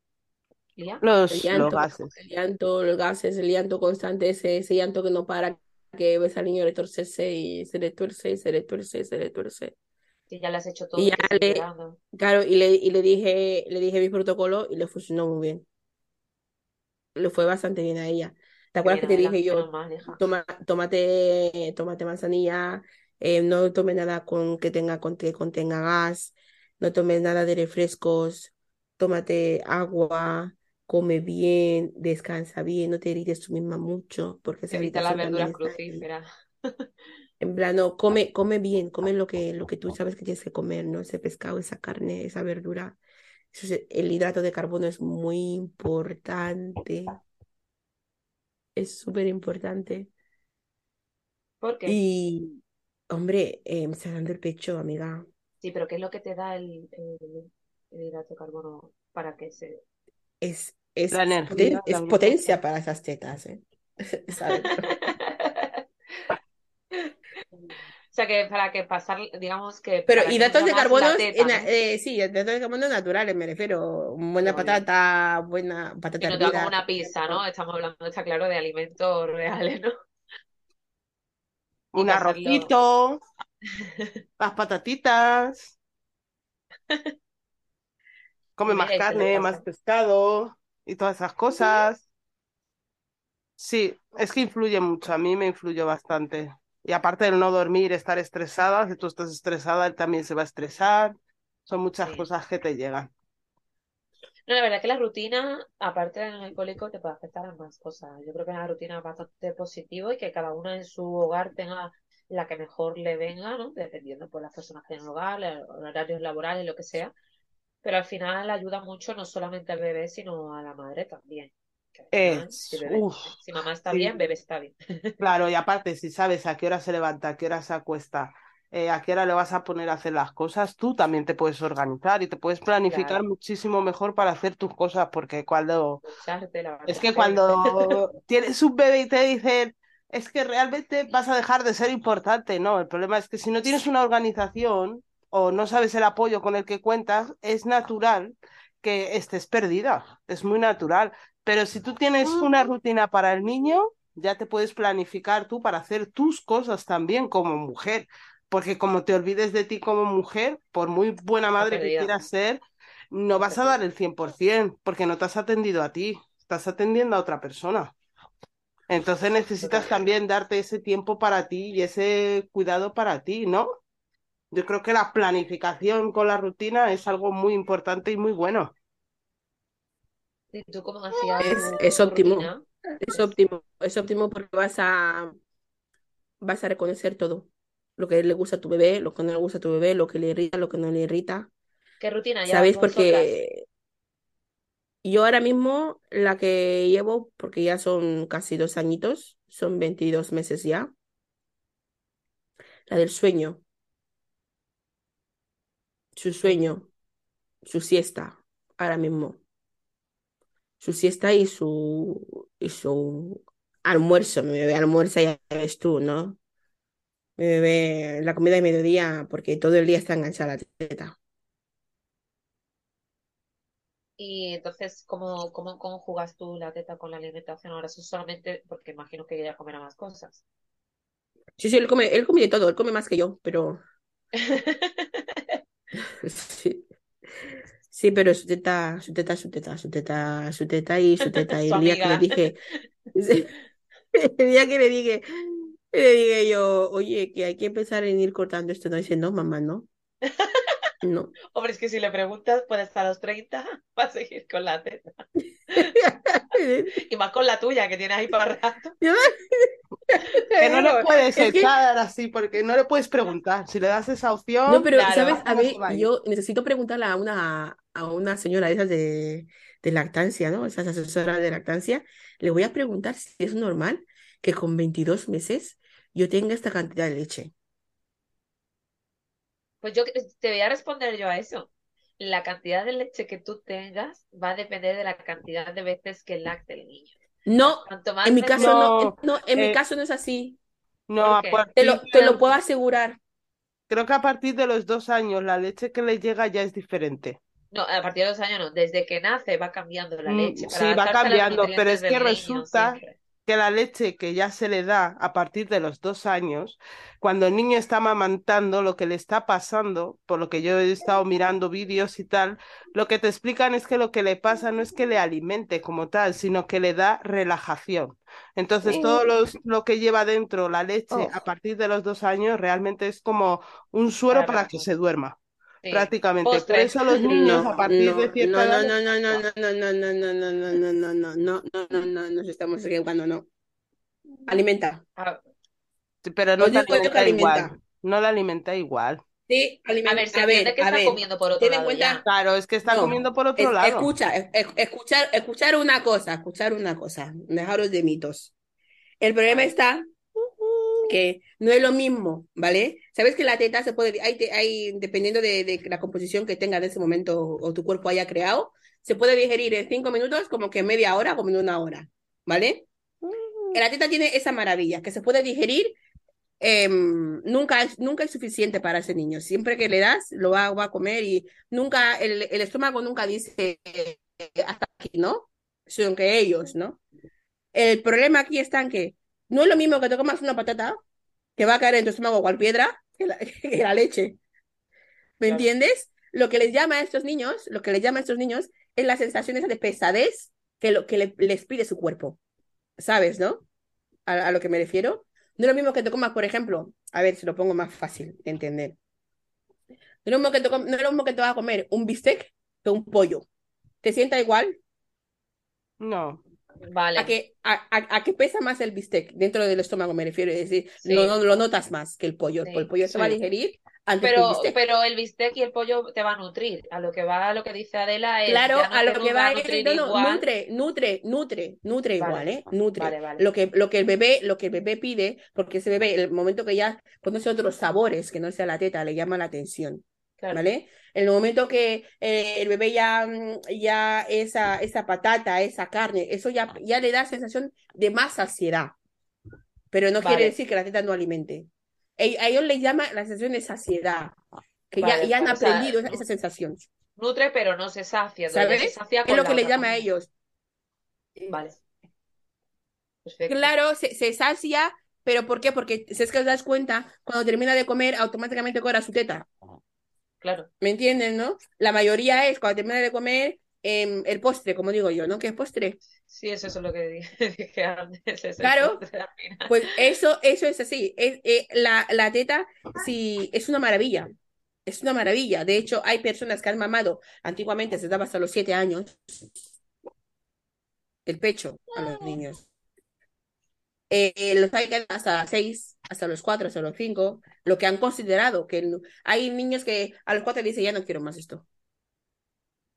¿Lía? El Los, los llanto, gases. el llanto, los gases, el llanto constante, ese, ese llanto que no para, que ves al niño retorcerse y se le tuerce y se le tuerce y se le tuerce. Si ya le has hecho todo Y y ya le, claro, y le, y le dije, le dije mi protocolo y le funcionó muy bien. Le fue bastante bien a ella. ¿Te acuerdas que te dije yo, toma, tómate, tómate manzanilla, eh, no tome nada con que tenga, con que contenga gas, no tomes nada de refrescos, tómate agua, come bien, descansa bien, no te irrites tú misma mucho, porque esa Evita las verduras crucíferas. en plano, come, come bien, come lo que, lo que tú sabes que tienes que comer, ¿no? Ese pescado, esa carne, esa verdura. El hidrato de carbono es muy importante, es súper importante. ¿Por qué? Y, hombre, eh, me está dando el pecho, amiga. Sí, pero ¿qué es lo que te da el, el, el hidrato de carbono para que se... Es, es, La la es potencia para esas tetas, ¿eh? O sea, que para que pasar, digamos que Pero hidratos fluya de carbono, eh, sí, hidratos de carbono naturales, me refiero. Buena patata, buena Que patata no te va como una pizza, ¿no? Estamos hablando, está claro, de alimentos reales, ¿no? Y Un arrocito, las patatitas, come Y más y carne, más pescado y todas esas cosas. Sí, es que influye mucho, a mí me influyó bastante. Y aparte del no dormir, estar estresada, si tú estás estresada, él también se va a estresar. Son muchas Sí. cosas que te llegan. No, la verdad que la rutina, aparte del alcohólico, te puede afectar a más cosas. Yo creo que la rutina es bastante positivo y que cada uno en su hogar tenga la que mejor le venga, ¿no? Dependiendo por las personas que tienen hogar, los horarios laborales, lo que sea. Pero al final ayuda mucho no solamente al bebé, sino a la madre también. Al final, si mamá está sí. bien, bebé está bien. Claro, y aparte, si sabes a qué hora se levanta, a qué hora se acuesta, eh, a qué hora le vas a poner a hacer las cosas, tú también te puedes organizar y te puedes planificar Claro, muchísimo mejor para hacer tus cosas, porque cuando Es que cuando tienes un bebé y te dicen, es que realmente vas a dejar de ser importante, no, el problema es que si no tienes una organización, o no sabes el apoyo con el que cuentas, es natural que estés perdida, es muy natural. Pero si tú tienes una rutina para el niño, ya te puedes planificar tú para hacer tus cosas también como mujer, porque como te olvides de ti como mujer, por muy buena madre que quieras ser, no vas a dar el 100%, porque no te has atendido a ti, estás atendiendo a otra persona. Entonces necesitas también darte ese tiempo para ti y ese cuidado para ti, ¿no? Yo creo que la planificación con la rutina es algo muy importante y muy bueno. ¿Tú cómo hacías es, es óptimo. Es óptimo, es óptimo porque vas a vas a reconocer todo. Lo que le gusta a tu bebé, lo que no le gusta a tu bebé, lo que le irrita, lo que no le irrita. ¿Qué rutina ¿Sabéis? Porque yo ahora mismo la que llevo, porque ya son casi dos añitos, son 22 meses ya, la del sueño. Su sueño, su siesta, ahora mismo. Su siesta y su, y su almuerzo. Mi bebé almuerza, ya ves tú, ¿no? Mi bebé la comida de mediodía, porque todo el día está enganchada a la teta. Y entonces, ¿cómo, cómo, cómo jugas tú la teta con la alimentación? Ahora eso solamente porque imagino que ella comerá más cosas. Sí, sí, él come, él come de todo, él come más que yo, pero... sí. Sí, pero su teta, su teta, su teta, su teta, su teta y su teta. Y el día que le dije, el día que le dije, le dije yo, oye, que hay que empezar en ir cortando esto, no dice, no, mamá, no. No. Hombre, es que si le preguntas, puede estar a los 30, va a seguir con la teta. y más con la tuya, que tienes ahí para rato. que no le puedes echar así, porque no le puedes preguntar. Si le das esa opción. No, pero, ¿sabes? A mí, yo necesito preguntarle a una, a una señora de esas de, de lactancia, ¿no? Esas asesoras de lactancia. Le voy a preguntar si es normal que con 22 meses yo tenga esta cantidad de leche. Pues yo te voy a responder yo a eso. La cantidad de leche que tú tengas va a depender de la cantidad de veces que lacte el niño. No, en mi caso no, no, en mi eh, caso no es así. No, te, lo, te lo puedo asegurar. Creo que a partir de los dos años la leche que le llega ya es diferente. No, a partir de los años no, desde que nace va cambiando la mm, leche. sí, va cambiando, pero es que resulta que la leche que ya se le da a partir de los dos años, cuando el niño está amamantando, lo que le está pasando, por lo que yo he estado mirando vídeos y tal, lo que te explican es que lo que le pasa no es que le alimente como tal, sino que le da relajación. Entonces, todo lo que lleva dentro la leche a partir de los dos años realmente es como un suero para que se duerma prácticamente. Por eso los niños a partir de cierta edad. No, no, no, no, no, no, no, no, no, no, no, no, no, no, no, no, nos estamos equivocando, no. Alimenta. Pero no la alimenta igual. No la alimenta igual. Sí, alimenta. A ver, a ver, que está comiendo por otro lado. Cuenta... Claro, es que está comiendo por otro lado. Escucha, escuchar, escuchar una cosa, escuchar una cosa. Dejaros de mitos. El problema está que no es lo mismo, ¿vale? Sabes que la teta se puede, hay, hay dependiendo de, la composición que tenga en ese momento o, tu cuerpo haya creado, se puede digerir en cinco minutos como que media hora, como en una hora, ¿vale? La teta tiene esa maravilla, que se puede digerir, em, nunca, es, nunca es suficiente para ese niño. Siempre que le das, lo va, a comer y nunca, el, estómago nunca dice hasta aquí, ¿no? Son que ellos, ¿no? El problema aquí está en que no es lo mismo que te comas una patata que va a caer en tu estómago cual piedra que la, leche. ¿Me entiendes? Lo que les llama a estos niños, lo que les llama a estos niños es la sensación esa de pesadez que, lo, que les pide su cuerpo. ¿Sabes, no? A, lo que me refiero. No es lo mismo que te comas, por ejemplo, a ver si lo pongo más fácil de entender. No es lo mismo que te, no es lo mismo que te vas a comer un bistec que un pollo. ¿Te sienta igual? No. Vale. A que, a, que pesa más el bistec dentro del estómago, me refiero. Es decir, no, lo notas más que el pollo. El pollo se va a digerir antes pero, el bistec. Pero el bistec y el pollo te va a nutrir. A lo que va, a lo que dice Adela es. Claro, a lo que va, es. No, no, nutre, nutre, nutre, nutre igual, ¿eh? Nutre. Lo, que, lo, que el bebé, lo que el bebé pide, porque ese bebé, el momento que ya conoce otros sabores que no sea la teta, le llama la atención. ¿Vale? En el momento que eh, el bebé ya, mm, ya esa, esa patata, esa carne, eso ya, ya le da sensación de más saciedad. Pero no quiere decir que la teta no alimente. A ellos les llama la sensación de saciedad. que ya, Vale, ya han o sea, aprendido esa, sensación, nutre, pero no se sacia. se ¿sabes? sacia Es lo que le otra llama a ellos. Vale. Perfecto. Claro, se, se sacia, pero ¿por qué? Porque si es que os das cuenta, cuando termina de comer, automáticamente cobra su teta. Claro. ¿Me entienden, no? La mayoría es cuando termina de comer em, el postre, como digo yo, ¿no? ¿Qué es postre? Sí, eso es lo que dije, dije antes. es Claro. Pues eso, eso es así. Es, eh, la, la teta sí, es una maravilla. Es una maravilla. De hecho, hay personas que han mamado, antiguamente se daba hasta los siete años, el pecho a los niños. Eh, los hay que hasta seis, hasta los cuatro, hasta los cinco, lo que han considerado que hay niños que a los cuatro dicen ya no quiero más esto.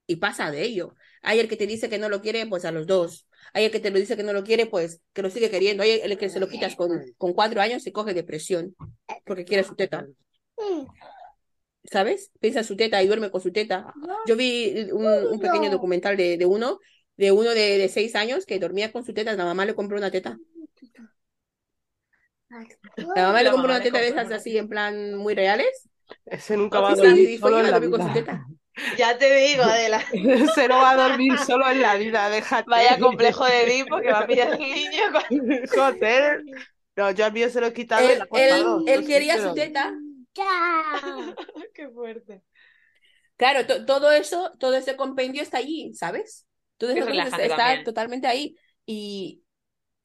Y pasa de ello. Hay el que te dice que no lo quiere, pues a los dos. Hay el que te lo dice que no lo quiere, pues que lo sigue queriendo. Hay el que se lo quitas con, con cuatro años y coge depresión porque quiere su teta. ¿Sabes? Piensa en su teta y duerme con su teta. Yo vi un, un pequeño documental de, de uno, de uno de, de seis años que dormía con su teta, la mamá le compró una teta. La mamá le compró una teta de esas así en plan muy reales. Ese nunca va a dormir solo en la vida. Ya te digo, Adela. Ese no va a dormir solo en la vida, déjate. Vaya complejo de Edipo que va a pillar el niño. con- Joder. No, yo al mío se lo he quitado Él, quería su teta. Qué fuerte. Claro, to- todo eso, todo ese compendio está allí, ¿sabes? Todo Es eso está, totalmente ahí. Y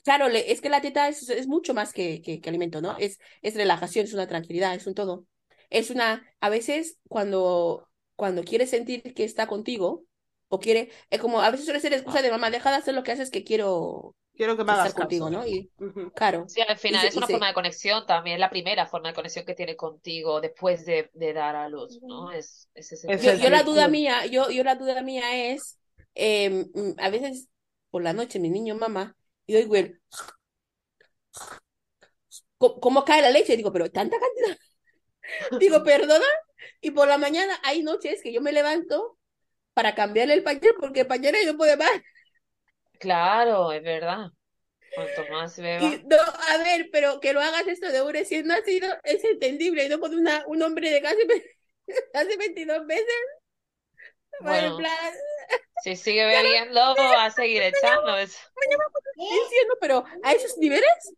claro, le- es que la teta es, es mucho más que, que, que alimento, ¿no? Es, es relajación, es una tranquilidad, es un todo. Es una, a veces cuando, cuando quiere sentir que está contigo, o quiere, es como, a veces suele ser excusa de mamá, deja de hacer lo que haces que quiero Quiero que me hagas estar contigo, caso. ¿no? Y claro, Sí, al final es y una forma de conexión también, la primera forma de conexión que tiene contigo después de, de dar a luz, ¿no? Es, es ese Es yo, yo la duda mía, yo, yo la duda mía es, eh, a veces por la noche mi niño mama y oigo el cómo cae la leche, digo, pero tanta cantidad, digo, perdona, y por la mañana hay noches que yo me levanto para cambiarle el pañal porque el pañal ya no puede más. Claro, es verdad. Cuanto más beba. Y no, a ver, pero que lo hagas esto de un recién nacido es entendible, y no con una, un hombre de casi, casi 22 meses. Bueno, en Bueno, plan, si sigue bebiendo, va a seguir echando. Es... diciendo, pero a esos niveles,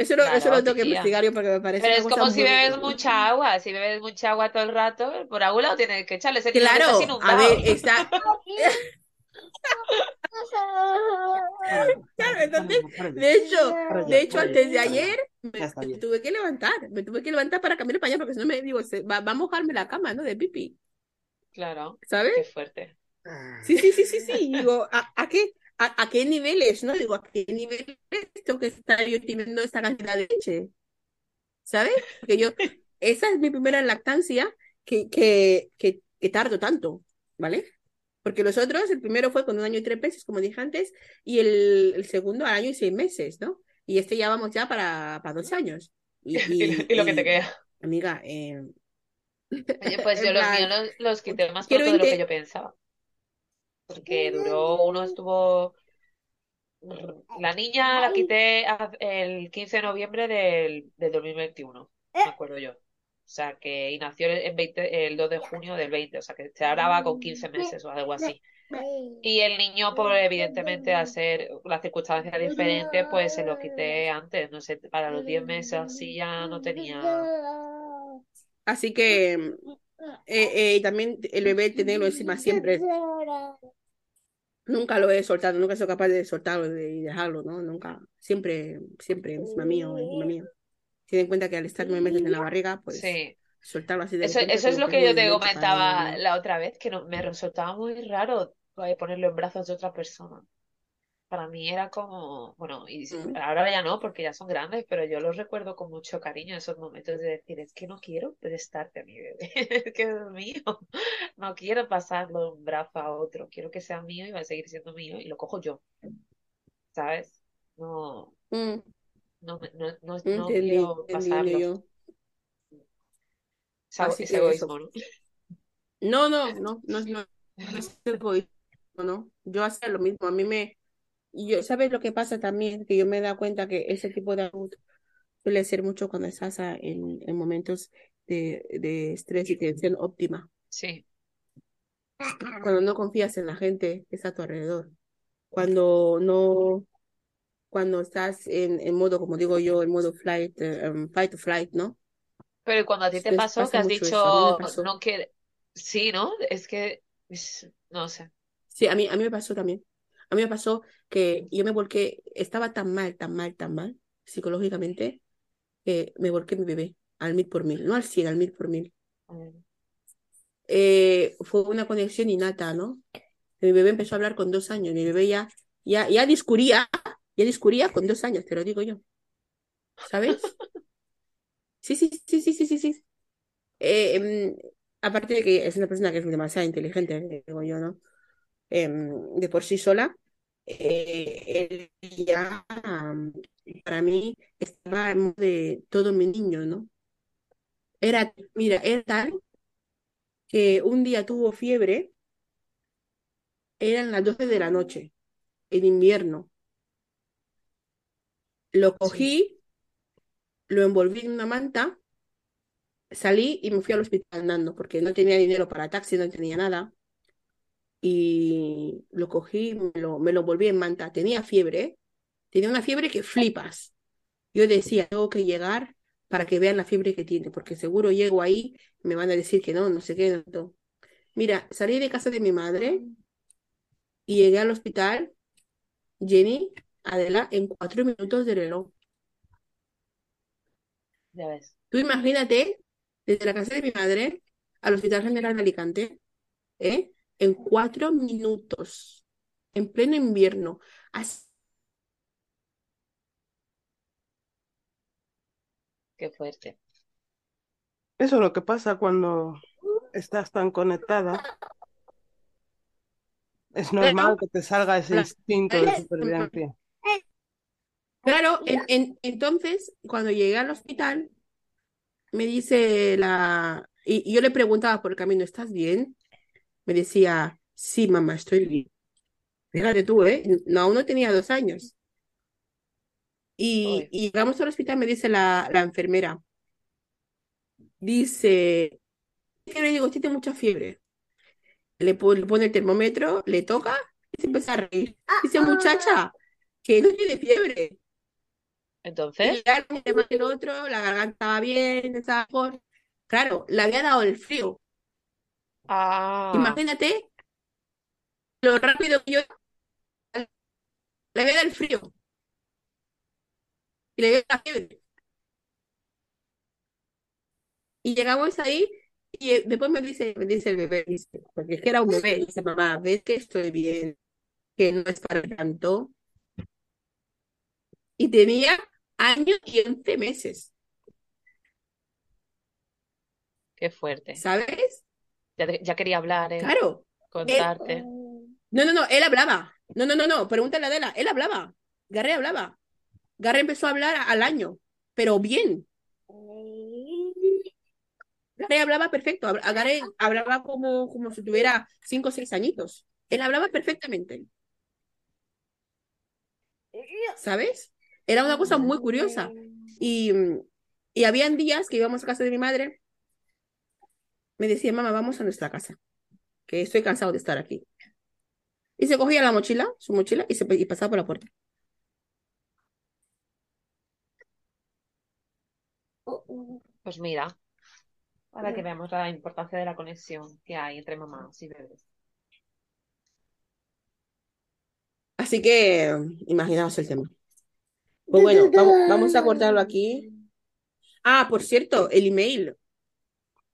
eso lo, eso Claro, lo tengo que investigar yo porque me parece Pero es como si bebes mucha agua. Si bebes mucha agua todo el rato, por algún lado tienes que echarle. Ese Claro, a ver, está. Claro, entonces, de hecho, de hecho, antes de ayer me, tuve que levantar, me tuve que levantar para cambiar el pañal porque si no me digo, se, va, va a mojarme la cama, ¿no? De pipi, Claro, ¿sabes? qué fuerte. Sí, sí, sí, sí, sí. Y digo, ¿a, a qué, a, a qué niveles, no? Digo, ¿a qué niveles tengo que estar yo teniendo esta cantidad de leche? ¿Sabes? Porque yo, esa es mi primera lactancia que, que, que, que tardo tanto, ¿vale? Porque los otros, el primero fue con un año y tres meses, como dije antes, y el, el segundo al año y seis meses, ¿no? Y este ya vamos ya para, para dos años. Y, y- Y lo que te queda. Amiga, eh, Oye, pues yo los míos los, los quité más pronto de lo que yo pensaba. Porque duró, uno estuvo. La niña la quité el 15 de noviembre del, del 2021, me acuerdo yo. O sea, que y nació el, 20 el 2 de junio del 20, o sea, que se hablaba con 15 meses o algo así. Y el niño, por evidentemente, al ser las circunstancias diferentes, pues se lo quité antes, no sé, para los 10 meses así ya no tenía. Así que eh, eh, también el bebé tenerlo encima siempre. Nunca lo he soltado, nunca he sido capaz de soltarlo y dejarlo, ¿no? Nunca. Siempre, siempre encima mío, encima mío. Ten en cuenta que al estar nueve meses en la barriga, pues Sí. soltarlo así de Eso, eso es lo que yo te comentaba la otra vez, que no, me resultaba muy raro eh, ponerlo en brazos de otra persona. Para mí era como, bueno, y Mm. ahora ya no, porque ya son grandes, pero yo los recuerdo con mucho cariño esos momentos de decir, es que no quiero prestarte a mi bebé, es que es mío, no quiero pasarlo de un brazo a otro, quiero que sea mío y va a seguir siendo mío y lo cojo yo, ¿sabes? No, ¿no? Mm, no, no, no, no entendí, quiero pasarlo. Así es egoísmo, eso. ¿no? No, no, no, no, no, no egoísmo, ¿no? Yo hacía lo mismo, a mí me, yo, ¿sabes lo que pasa también? Que yo me he dado cuenta que ese tipo de salud suele ser mucho cuando estás en, en momentos de, de estrés y tensión óptima. Sí, Cuando no confías en la gente que está a tu alrededor. Cuando no, cuando estás en, en modo, como digo yo, en modo flight, em, fight or flight, ¿no? pero cuando a ti te pasó que pasa has mucho dicho, no que, sí, ¿no? Es que, no sé. Sí, a mí, a mí me pasó también. A mí me pasó que yo me volqué, estaba tan mal, tan mal, tan mal, psicológicamente, que me volqué mi bebé al mil por mil, no al cien, al mil por mil. Eh, fue una conexión innata, ¿no? Mi bebé empezó a hablar con dos años, mi bebé ya, ya, ya discurría, ya discurría con dos años, te lo digo yo, ¿sabes? Sí, sí, sí, sí, sí, sí, sí. Eh, em, aparte de que es una persona que es demasiado inteligente, digo yo, ¿no? Em, de por sí sola, eh, él ya para mí estaba en modo de todo mi niño, ¿no? Era, mira, era tal que un día tuvo fiebre, eran las 12 de la noche, en invierno. Lo cogí, lo envolví en una manta, salí y me fui al hospital andando, porque no tenía dinero para taxi, no tenía nada. Y lo cogí, me lo, me lo envolví en manta. Tenía fiebre. Tenía una fiebre que flipas. Yo decía, tengo que llegar para que vean la fiebre que tiene, porque seguro llego ahí, me van a decir que no, no sé qué. no. Mira, salí de casa de mi madre y llegué al hospital, Jenny, Adela, en cuatro minutos de reloj. ya ves. Tú imagínate, desde la casa de mi madre al Hospital General de Alicante, ¿eh? En cuatro minutos, en pleno invierno. Así Qué fuerte. Eso es lo que pasa cuando estás tan conectada. Es normal que te salga ese la- instinto de supervivencia. claro, en- en- entonces, cuando llegué al hospital, me dice la... Y, y yo le preguntaba por el camino, ¿estás bien? Me decía, sí, mamá, estoy bien. Fíjate tú, ¿eh? No, aún no tenía dos años. Y, y llegamos al hospital, me dice la, la enfermera, dice, ¿qué le digo? Tiene mucha fiebre. Le, po- le pone el termómetro, le toca y se empieza a reír. Dice, muchacha, que no tiene fiebre. Y entonces, ya el otro, la garganta estaba bien, estaba. Claro, le había dado el frío. Ah, Imagínate lo rápido que yo le dado el frío y le dado la fiebre. Y llegamos ahí y eh, después me dice, me dice el bebé, dice, porque es que era un bebé, dice, mamá, ves que estoy bien, que no es para tanto. Y tenía año y 11 meses, qué fuerte. ¿sabes? Ya, quería hablar, ¿eh? Claro. Él, Contarte. no, no, no, él hablaba. No, no, no, no, pregúntale a Adela, él hablaba. Garre hablaba. Garre empezó a hablar al año, pero bien. Garre hablaba perfecto. Garre hablaba como, como si tuviera cinco o seis añitos. Él hablaba perfectamente, ¿sabes? Era una cosa muy curiosa. Y, y habían días que íbamos a casa de mi madre, me decía, mamá, vamos a nuestra casa, que estoy cansado de estar aquí. Y se cogía la mochila, su mochila, y se y pasaba por la puerta. Pues mira, para que veamos la importancia de la conexión que hay entre mamás y bebés. Así que imaginaos el tema. Pues bueno, vamos, vamos a cortarlo aquí. Ah, por cierto, el email.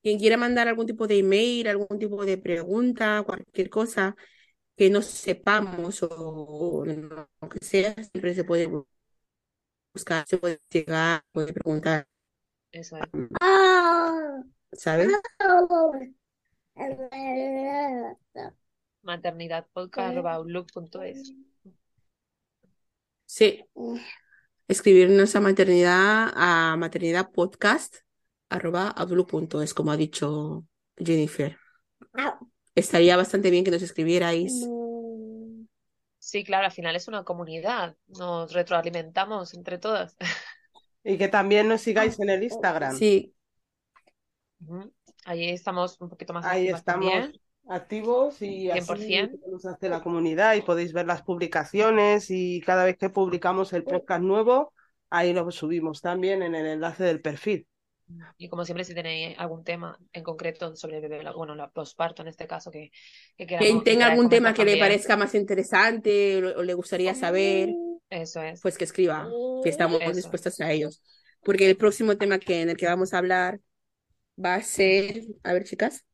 Quien quiera mandar algún tipo de email, algún tipo de pregunta, cualquier cosa que no sepamos o, o lo que sea, siempre se puede buscar, se puede llegar, puede preguntar, Eso es. ¿sabes? maternidadpodcast.outlook.es Sí, escribirnos a maternidad, a maternidad podcast, arroba outlook.es, como ha dicho Jennifer. Estaría bastante bien que nos escribierais. Sí, claro, al final es una comunidad. Nos retroalimentamos entre todas. Y que también nos sigáis en el Instagram. Sí. Ahí estamos un poquito más Ahí estamos también. activos y así 100%. nos hace la comunidad y podéis ver las publicaciones y cada vez que publicamos el podcast nuevo, ahí lo subimos también en el enlace del perfil. Y como siempre, si tenéis algún tema en concreto sobre el bebé, bueno, la posparto en este caso, que, que queramos, Quien tenga algún tema que le parezca más interesante o, o le gustaría saber, eso es. pues que escriba, que estamos Eso. dispuestos a ellos. Porque el próximo tema que, en el que vamos a hablar va a ser, a ver, chicas,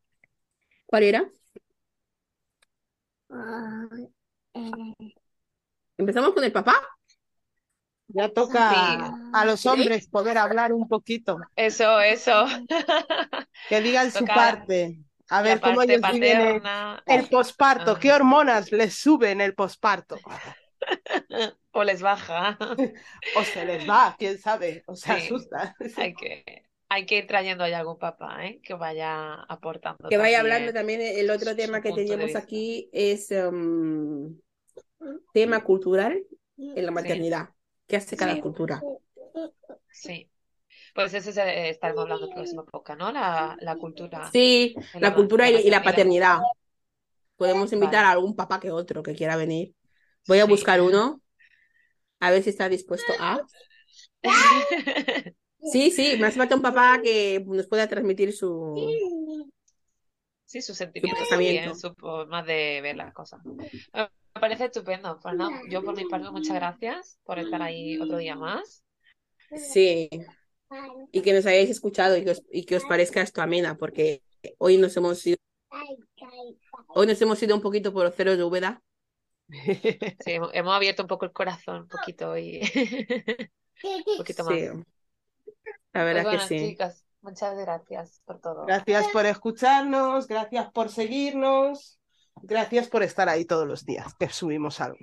¿cuál era? ¿Empezamos con el papá? Ya toca Sí. a los ¿Sí? hombres poder hablar un poquito, Eso, eso. que digan su parte, a ver cómo parte ellos viven el, posparto, Ah. qué hormonas les suben el posparto, o les baja. o se les va, quién sabe, o se Sí. asusta. Hay que, hay que ir trayendo ahí algún papá, ¿eh? Que vaya aportando Que vaya también hablando también el otro tema que vista. aquí es um, tema cultural en la maternidad. ¿Qué hace cada Sí. cultura? Sí. Pues eso se- estaremos hablando el próximo podcast, ¿no? La, la cultura. Sí, la cultura y, y la paternidad. Podemos invitar Vale. a algún papá que otro que quiera venir. Voy a Sí. buscar uno, a ver si está dispuesto a. Sí, sí, me hace falta un papá que nos pueda transmitir su. Sí, sus sentimientos también, su forma de ver las cosas. Me parece estupendo. Pues no, yo por mi parte, muchas gracias por estar ahí otro día más. Sí, y que nos hayáis escuchado y que os, y que os parezca esto amena, porque hoy nos hemos ido, hoy nos hemos ido un poquito por los ceros de Úbeda. Sí, hemos, abierto un poco el corazón, un poquito y un poquito más. Sí, la Pues verdad que bueno, sí. chicas, muchas gracias por todo. Gracias por escucharnos, gracias por seguirnos, gracias por estar ahí todos los días que subimos algo.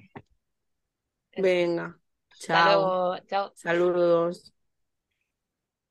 Venga, chao, chao. saludos.